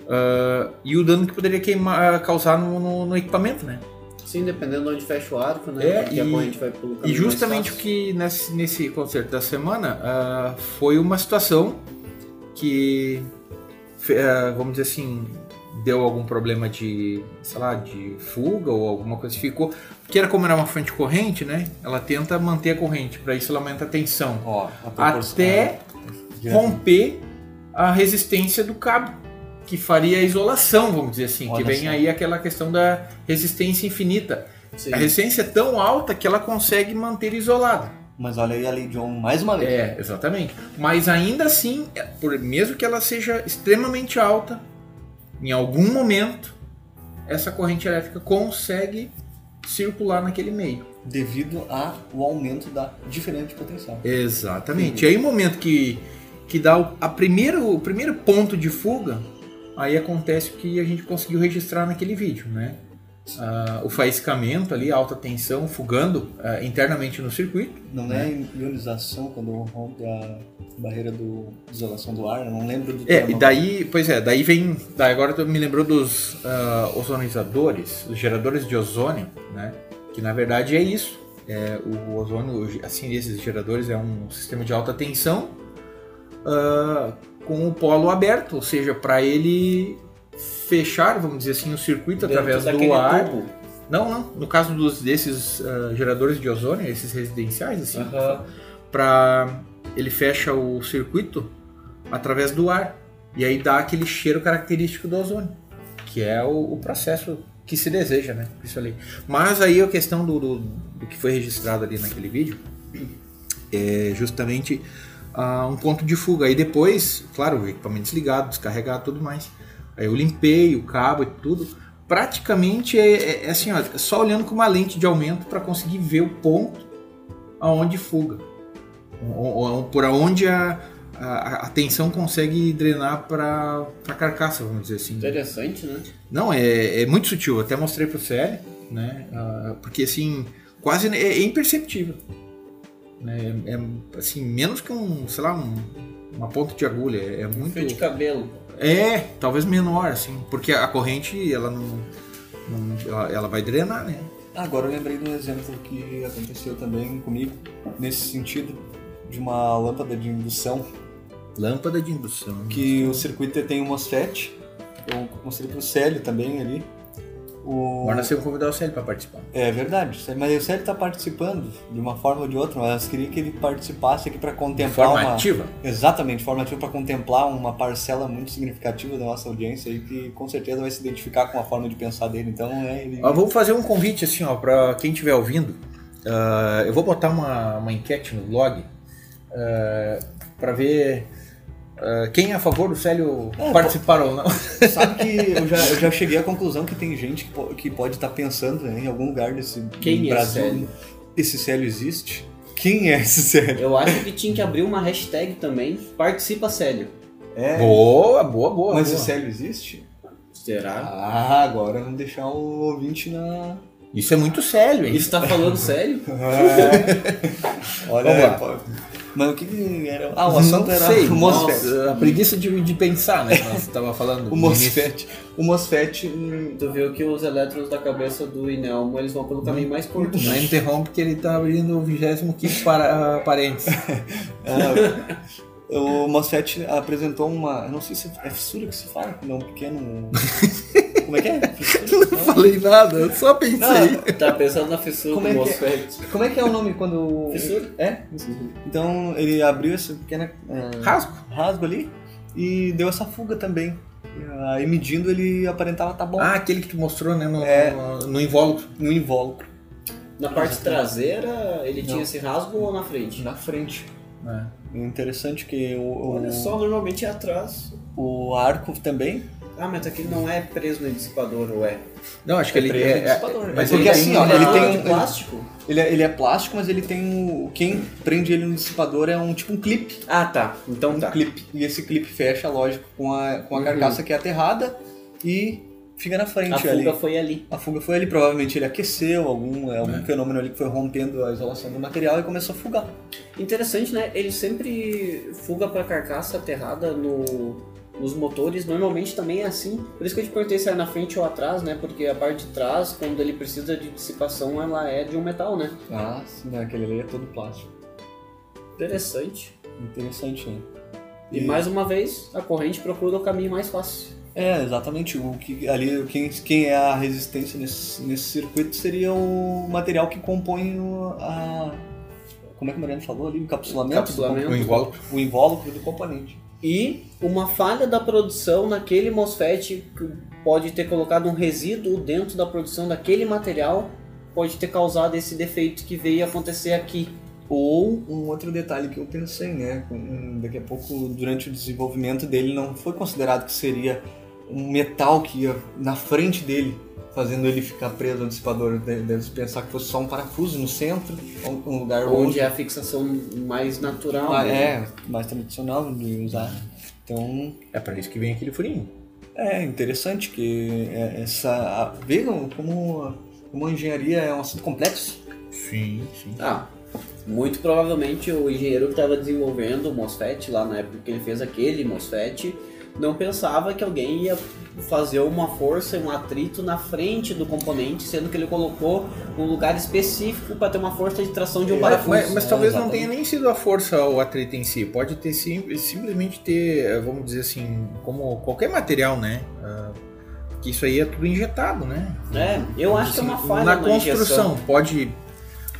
ah, e o dano que poderia queimar, causar no, no- no equipamento, né? Sim, dependendo de onde fecha o arco, né? É, e- corrente vai pelo E justamente o que nesse, nesse concerto da semana ah, foi uma situação que, ah, vamos dizer assim, deu algum problema de, sei lá, de fuga ou alguma coisa que ficou. Porque era como era uma fonte corrente, né? Ela tenta manter a corrente, para isso ela aumenta a tensão. Ó, a Até é, romper a resistência do cabo, que faria a isolação, vamos dizer assim. Olha que vem aí aquela questão da resistência infinita. Sim. A resistência é tão alta que ela consegue manter isolada. Mas olha aí a lei de Ohm mais uma vez. É, exatamente. Mas ainda assim, é, por, mesmo que ela seja extremamente alta, em algum momento, essa corrente elétrica consegue circular naquele meio. Devido ao aumento da diferença de potencial. Exatamente. E aí, o momento que, que dá o, a primeiro, o primeiro ponto de fuga, aí acontece o que a gente conseguiu registrar naquele vídeo, né? Ah, o faiscamento ali, alta tensão, fugando ah, internamente no circuito. Não é ionização quando rompe a barreira do de isolação do ar? Eu não lembro do É, e daí, pois é, daí vem. Daí agora tu me lembrou dos ah, ozonizadores, os geradores de ozônio, né? Que na verdade é isso. É, o ozônio, assim, esses geradores é um sistema de alta tensão ah, com o polo aberto, ou seja, para ele fechar, vamos dizer assim, o circuito Dentro através do ar. tubo. Não, não. No caso dos, desses ah, geradores de ozônio, esses residenciais, assim, para ele fecha o circuito através do ar e aí dá aquele cheiro característico do ozônio, que é o, o processo que se deseja, né? Isso ali. Mas aí a questão do, do, do que foi registrado ali naquele vídeo é justamente ah, um ponto de fuga. Aí depois, claro, o equipamento desligado, descarregado, tudo mais. Aí eu limpei o cabo e tudo. Praticamente é, é- é assim, ó, só olhando com uma lente de aumento para conseguir ver o ponto aonde fuga. O- o- Por onde a, a, a tensão consegue drenar para a carcaça, vamos dizer assim. Interessante, né? Não, é, é muito sutil. Eu até mostrei pro Célio, né? ah, porque assim, quase é, é imperceptível. Né? É, é, assim, menos que um, sei lá, um- uma ponta de agulha. É, é muito. Fio de cabelo. É, talvez menor, assim, porque a corrente ela não, não- ela, ela vai drenar, né? Agora eu lembrei de um exemplo que aconteceu também comigo, nesse sentido, de uma lâmpada de indução, Lâmpada de indução. que o circuito tem um MOSFET, eu mostrei pro Célio também ali. O... Agora nós temos que convidar o Célio para participar. É verdade, mas o Célio está participando de uma forma ou de outra, mas eu queria que ele participasse aqui para De contemplar forma uma... ativa. Exatamente, forma ativa para contemplar uma parcela muito significativa da nossa audiência e que com certeza vai se identificar com a forma de pensar dele. Então, é ele... Vamos fazer um convite assim, ó, para quem estiver ouvindo. Ah, eu vou botar uma, uma enquete no blog para ver ah, quem é a favor do Célio É, participar ou não. Sabe que eu já, eu já cheguei à conclusão que tem gente que, po- que pode estar pensando né, em algum lugar desse Quem é Brasil. Célio? Esse Célio existe? Quem é esse Célio? Eu acho que tinha que abrir uma hashtag também. Participa Célio. É. Boa, boa, boa. Mas boa. o Célio existe? Será? Ah, agora vamos deixar o ouvinte na. Isso é muito sério, hein? Isso tá falando sério? Olha, Vamos lá. pô. Mas o que, que era? Ah, o assunto Não era sei, o MOSFET. nossa, a preguiça de, de pensar, né? Nós tava falando. O. MOSFET. O MOSFET. hum, Tu viu que os elétrons da cabeça do Inelmo eles vão pelo caminho mais curto. Não interrompe que ele tá abrindo o 25 para, parênteses. ah, o MOSFET apresentou uma. Eu não sei se é fissura que se fala, é um pequeno. Como é que é? Fissura? Não falei nada, eu só pensei. Não, Tá pensando na fissura Como do é que é? MOSFET. Como é que é o nome quando. Fissura? É? Então ele abriu essa pequena é, Rasgo. rasgo ali e deu essa fuga também. Aí medindo ele aparentava estar bom Ah, aquele que tu mostrou, né? No, É. no, no invólucro. no invólucro. Na parte traseira ele tinha Não. esse rasgo ou na frente? Na frente. É. Interessante que o, Olha o, só, normalmente é atrás. o arco também. Ah, mas aqui não é preso no dissipador, ou é? Não, acho que ele preso é. no é- dissipador, né? mas Porque ele assim, tem ó, ele tem de um- plástico? Ele é, ele é plástico, mas ele tem um. Quem prende ele no dissipador é um tipo um clipe. Ah, tá. Então Um tá. clipe. E esse clipe fecha, lógico, com a, com a Uhum. carcaça que é aterrada e fica na frente A fuga ali. foi ali. A fuga foi ali, provavelmente ele aqueceu, algum, é, algum É. fenômeno ali que foi rompendo a isolação do material e começou a fugar. Interessante, né? Ele sempre fuga pra carcaça aterrada no, nos motores. Normalmente também é assim. Por isso que eu te perguntei se era na frente ou atrás, né? Porque a parte de trás, quando ele precisa de dissipação, ela é de um metal, né? Ah, sim, né? aquele ali é todo plástico. Interessante. Interessante, né? E mais uma vez, a corrente procura o caminho mais fácil. É, exatamente. O que ali quem, quem é a resistência nesse, nesse circuito seria o material que compõe o- a. Como é que o Mariano falou ali? O encapsulamento? Encapsulamento. O invólucro. O invólucro do componente. E uma falha da produção naquele MOSFET que pode ter colocado um resíduo dentro da produção daquele material pode ter causado esse defeito que veio acontecer aqui. Ou um outro detalhe que eu pensei, né? Daqui a pouco, durante o desenvolvimento dele, não foi considerado que seria um metal que ia na frente dele, fazendo ele ficar preso ao dissipador. De- Deve pensar que fosse só um parafuso no centro, um lugar Onde onde é a fixação mais natural. Ah, né? é mais tradicional de usar. Então, É para isso que vem aquele furinho. é interessante que é, essa. Vejam como, como a engenharia é um assunto complexo. Sim, sim. Ah, muito provavelmente o engenheiro que estava desenvolvendo o MOSFET lá na época que ele fez aquele MOSFET não pensava que alguém ia fazer uma força, um atrito na frente do componente, sendo que ele colocou um lugar específico para ter uma força de tração de um Mas, parafuso. mas- mas é, talvez não exatamente. tenha nem sido a força ou o atrito em si. Pode ter sim, simplesmente ter, eh, vamos dizer assim, como qualquer material, né? Ah, que isso aí é tudo injetado, né? É, eu acho que é uma Assim, falha na na construção. injeção. Pode,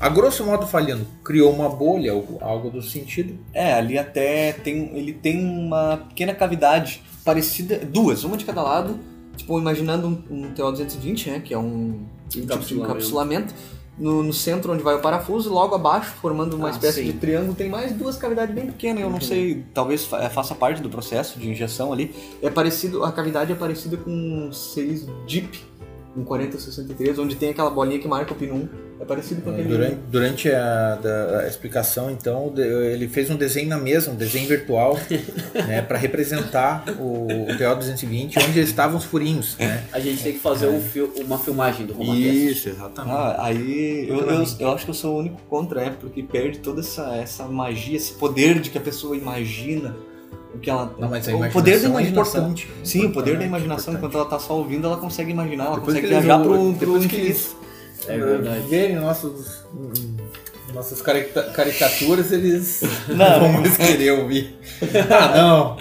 a grosso modo falhando, criou uma bolha, algo, algo do sentido. É, ali até tem. Ele tem uma pequena cavidade parecida. Duas, uma de cada lado. Tipo, imaginando um, um TO220, né? Que é um tipo de Encapsulamento. encapsulamento. No, no centro onde vai o parafuso, logo abaixo, formando uma Ah, espécie sim. de triângulo, tem mais duas cavidades bem pequenas. Eu não sei, talvez fa- faça parte do processo de injeção ali. É parecido, a cavidade é parecida com um 6 DIP, um 4063, onde tem aquela bolinha que marca o pino 1. É parecido com aquele. Durante, durante a, da- a explicação, então, ele fez um desenho na mesa, um desenho virtual, né, para representar o, o TO220, onde estavam os furinhos, né? A gente tem que fazer um fil- uma filmagem do Romacast. exatamente. Ah, aí eu, eu, eu acho que eu sou o único contra, é, porque perde toda essa, essa magia, esse poder de que a pessoa imagina o que ela. Não, mas a o imaginação poder da é imaginação. importante. Sim, o poder da Importante, imaginação, importante. enquanto ela tá só ouvindo, ela consegue imaginar, ela Depois consegue eles viajar pro, pro depois que infinito. É verdade. verem nossos, nossas carica- caricaturas, eles Não. vão mais querer ouvir. Ah, não!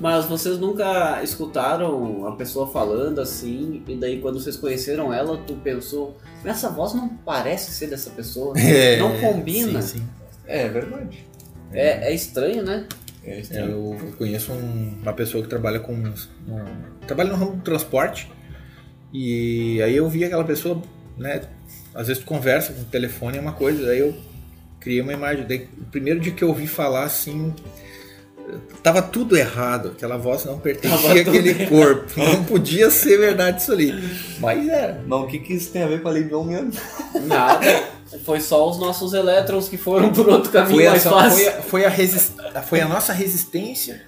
Mas vocês nunca escutaram a pessoa falando assim, e daí quando vocês conheceram ela, tu pensou, essa voz não parece ser dessa pessoa, não combina. Sim, sim. É verdade. É, é estranho, né? É, É, eu conheço um- uma pessoa que trabalha com. um- trabalha no ramo do transporte. E aí eu vi aquela pessoa, né? Às vezes tu conversa com o telefone é uma coisa, aí eu criei uma imagem. Daí, o primeiro dia que eu ouvi falar assim. Tava tudo errado, aquela voz não pertencia àquele corpo. Não podia ser verdade isso ali. Mas era. Mas o que, que isso tem a ver com a lei de Ohm mesmo? Nada. Foi só os nossos elétrons que foram por outro caminho Foi a, mais foi, fácil. a, foi, a resist- foi a nossa resistência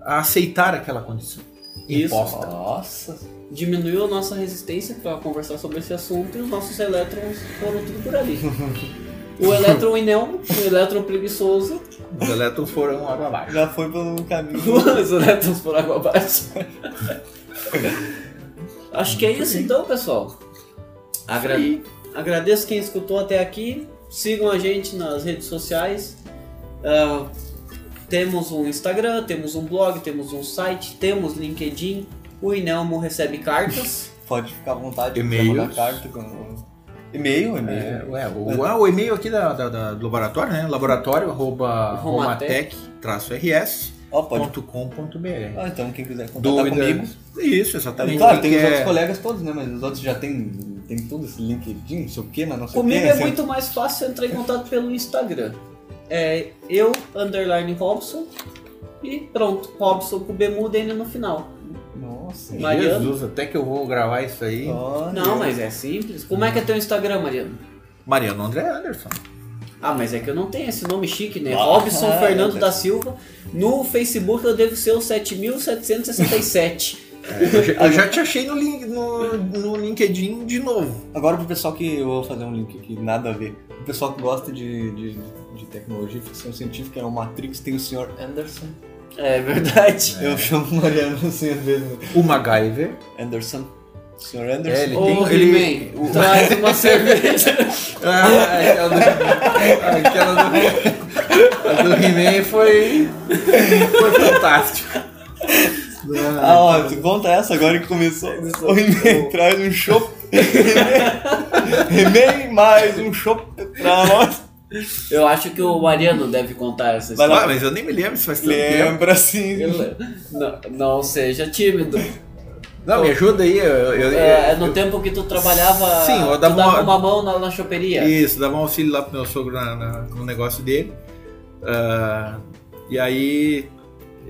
a aceitar aquela condição Isso. imposta. Nossa. Diminuiu a nossa resistência para conversar sobre esse assunto e os nossos elétrons foram tudo por ali. O elétron inelmo, o elétron preguiçoso, Os elétrons foram água abaixo. Já foi pelo caminho. os elétrons por água abaixo. Acho que é isso então, pessoal. Agra- Agradeço quem escutou até aqui. Sigam a gente nas redes sociais. Ah, temos um Instagram, temos um blog, temos um site, temos LinkedIn. O Inelmo recebe cartas. Pode ficar à vontade. E-mails. mandar carta com... E-mail, e-mail. É, ué, o, ah, o e-mail aqui da, da- da- do laboratório, né? Laboratório arroba Romatec. romatec-rs Ó, pode. ponto com ponto br. Ah, então quem quiser contatar Dúvida. comigo. Isso, exatamente. Claro, tem os outros colegas todos, né? Mas os outros já tem, tem tudo esse LinkedIn, não sei o que, mas não sei Comigo o que. é muito mais fácil entrar em contato pelo Instagram. É eu, underline Robson, e pronto, Robson com B mudo N no final. Nossa. Mariano? Jesus, até que eu vou gravar isso aí. Olha. Não, mas é simples. Como é que é teu Instagram, Mariano? Mariano André Anderson. Ah, mas é que eu não tenho esse nome chique, né? Ah, Robson é, Fernando é. da Silva. No Facebook eu devo ser o 7767. Eu já- eu já te achei no, link- no, no LinkedIn de novo. Agora pro pessoal que eu vou fazer um link aqui, nada a ver. O pessoal que gosta de, de, de tecnologia e ficção científica, é o Matrix, tem o Sr. Anderson. É verdade. Eu chamo o Mariano assim às vezes. O MacGyver. Anderson. Sr. É, Anderson. ele- Ô, tem- ele- He-Man, traz uma cerveja. Ah, aquela do, aquela do, a do He-Man foi, foi fantástico. Ah, ó, tu conta essa agora que começou. O He-Man traz um chopp. He-Man mais um chopp pra nós. Eu acho que o Mariano deve contar essa Vai história. lá. Ah, mas eu nem me lembro se faz tanto tempo. Lembra assim. Eu- Não, não seja tímido. Não, me ajuda aí. Eu, eu, É, eu- no tempo que tu trabalhava, Sim, eu tu dava dava uma- uma, mão na, na choperia. Isso, dava um auxílio lá pro meu sogro na- na- no negócio dele. Ah, e aí.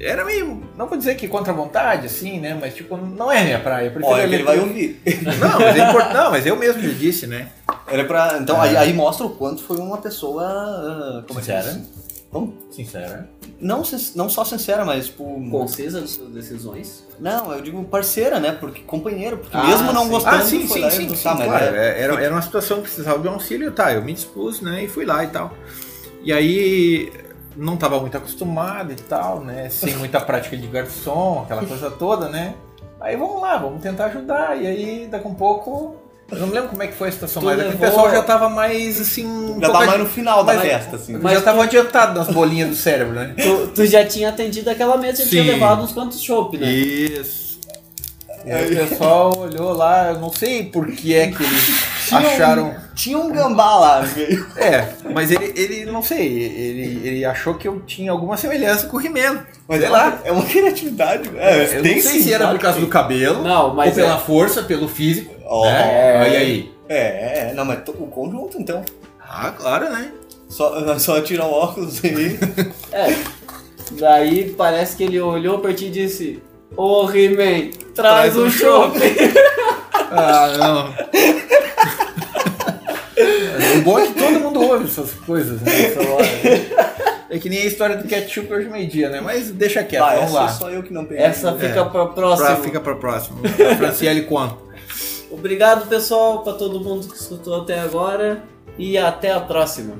Era meio. Não vou dizer que contra a vontade, assim, né? Mas tipo, não é minha praia. Eu Olha ele vai ouvir. Não, mas é importante. Não, mas eu mesmo já disse, né? Era pra... Então, aí, aí mostra o quanto foi uma pessoa... ah, Como é Sincera. diz? Como? Sincera. Não, não só sincera, mas tipo... Concisa das suas decisões. Não, eu digo parceira, né? Porque companheiro, porque Ah, mesmo não sim. gostando, Ah, sim, foi sim, lá sim, e sim, tá, mas claro. é- É, Era, era uma situação que precisava de um auxílio, tá? Eu me dispus, né? E fui lá e tal. E aí não estava muito acostumado e tal, né? Sem muita prática de garçom, aquela coisa toda, né? Aí vamos lá, vamos tentar ajudar. E aí, daqui a um pouco. Eu não me lembro como é que foi a situação, Tu mas levou- o pessoal já tava mais assim. Já tá adi- mais no final da mas- festa, assim. mas já tava adiantado nas bolinhas do cérebro, né? Tu, tu já tinha atendido aquela mesa e tinha levado uns quantos chopp, né? Isso. E aí o pessoal olhou lá, eu não sei por que é que eles Tinha um- acharam. Tinha um gambá lá. É, mas ele, ele não sei, ele, ele achou que eu tinha alguma semelhança com o He-Man. Mas sei é lá. uma, é uma criatividade. É, eu tem não sei sim, se era por causa do cabelo, Não, mas ou pela é- força, pelo físico. Ó, né? Aí aí. É, é, não, mas o conjunto então. Ah, claro, né? Só, só tirar o óculos aí. É. Daí parece que ele olhou pra ti e disse: Ô He-Man, traz Traz um chopp. Ah, não. o bom é que todo mundo ouve essas coisas, né? Hora. É que nem a história do ketchup hoje meio-dia, né? Mas deixa quieto, Vai, vamos lá. só eu que não peguei. Essa fica pra próxima. Pra, fica pra próxima. Franciele conta. Obrigado, pessoal, pra todo mundo que escutou até agora. E até a próxima.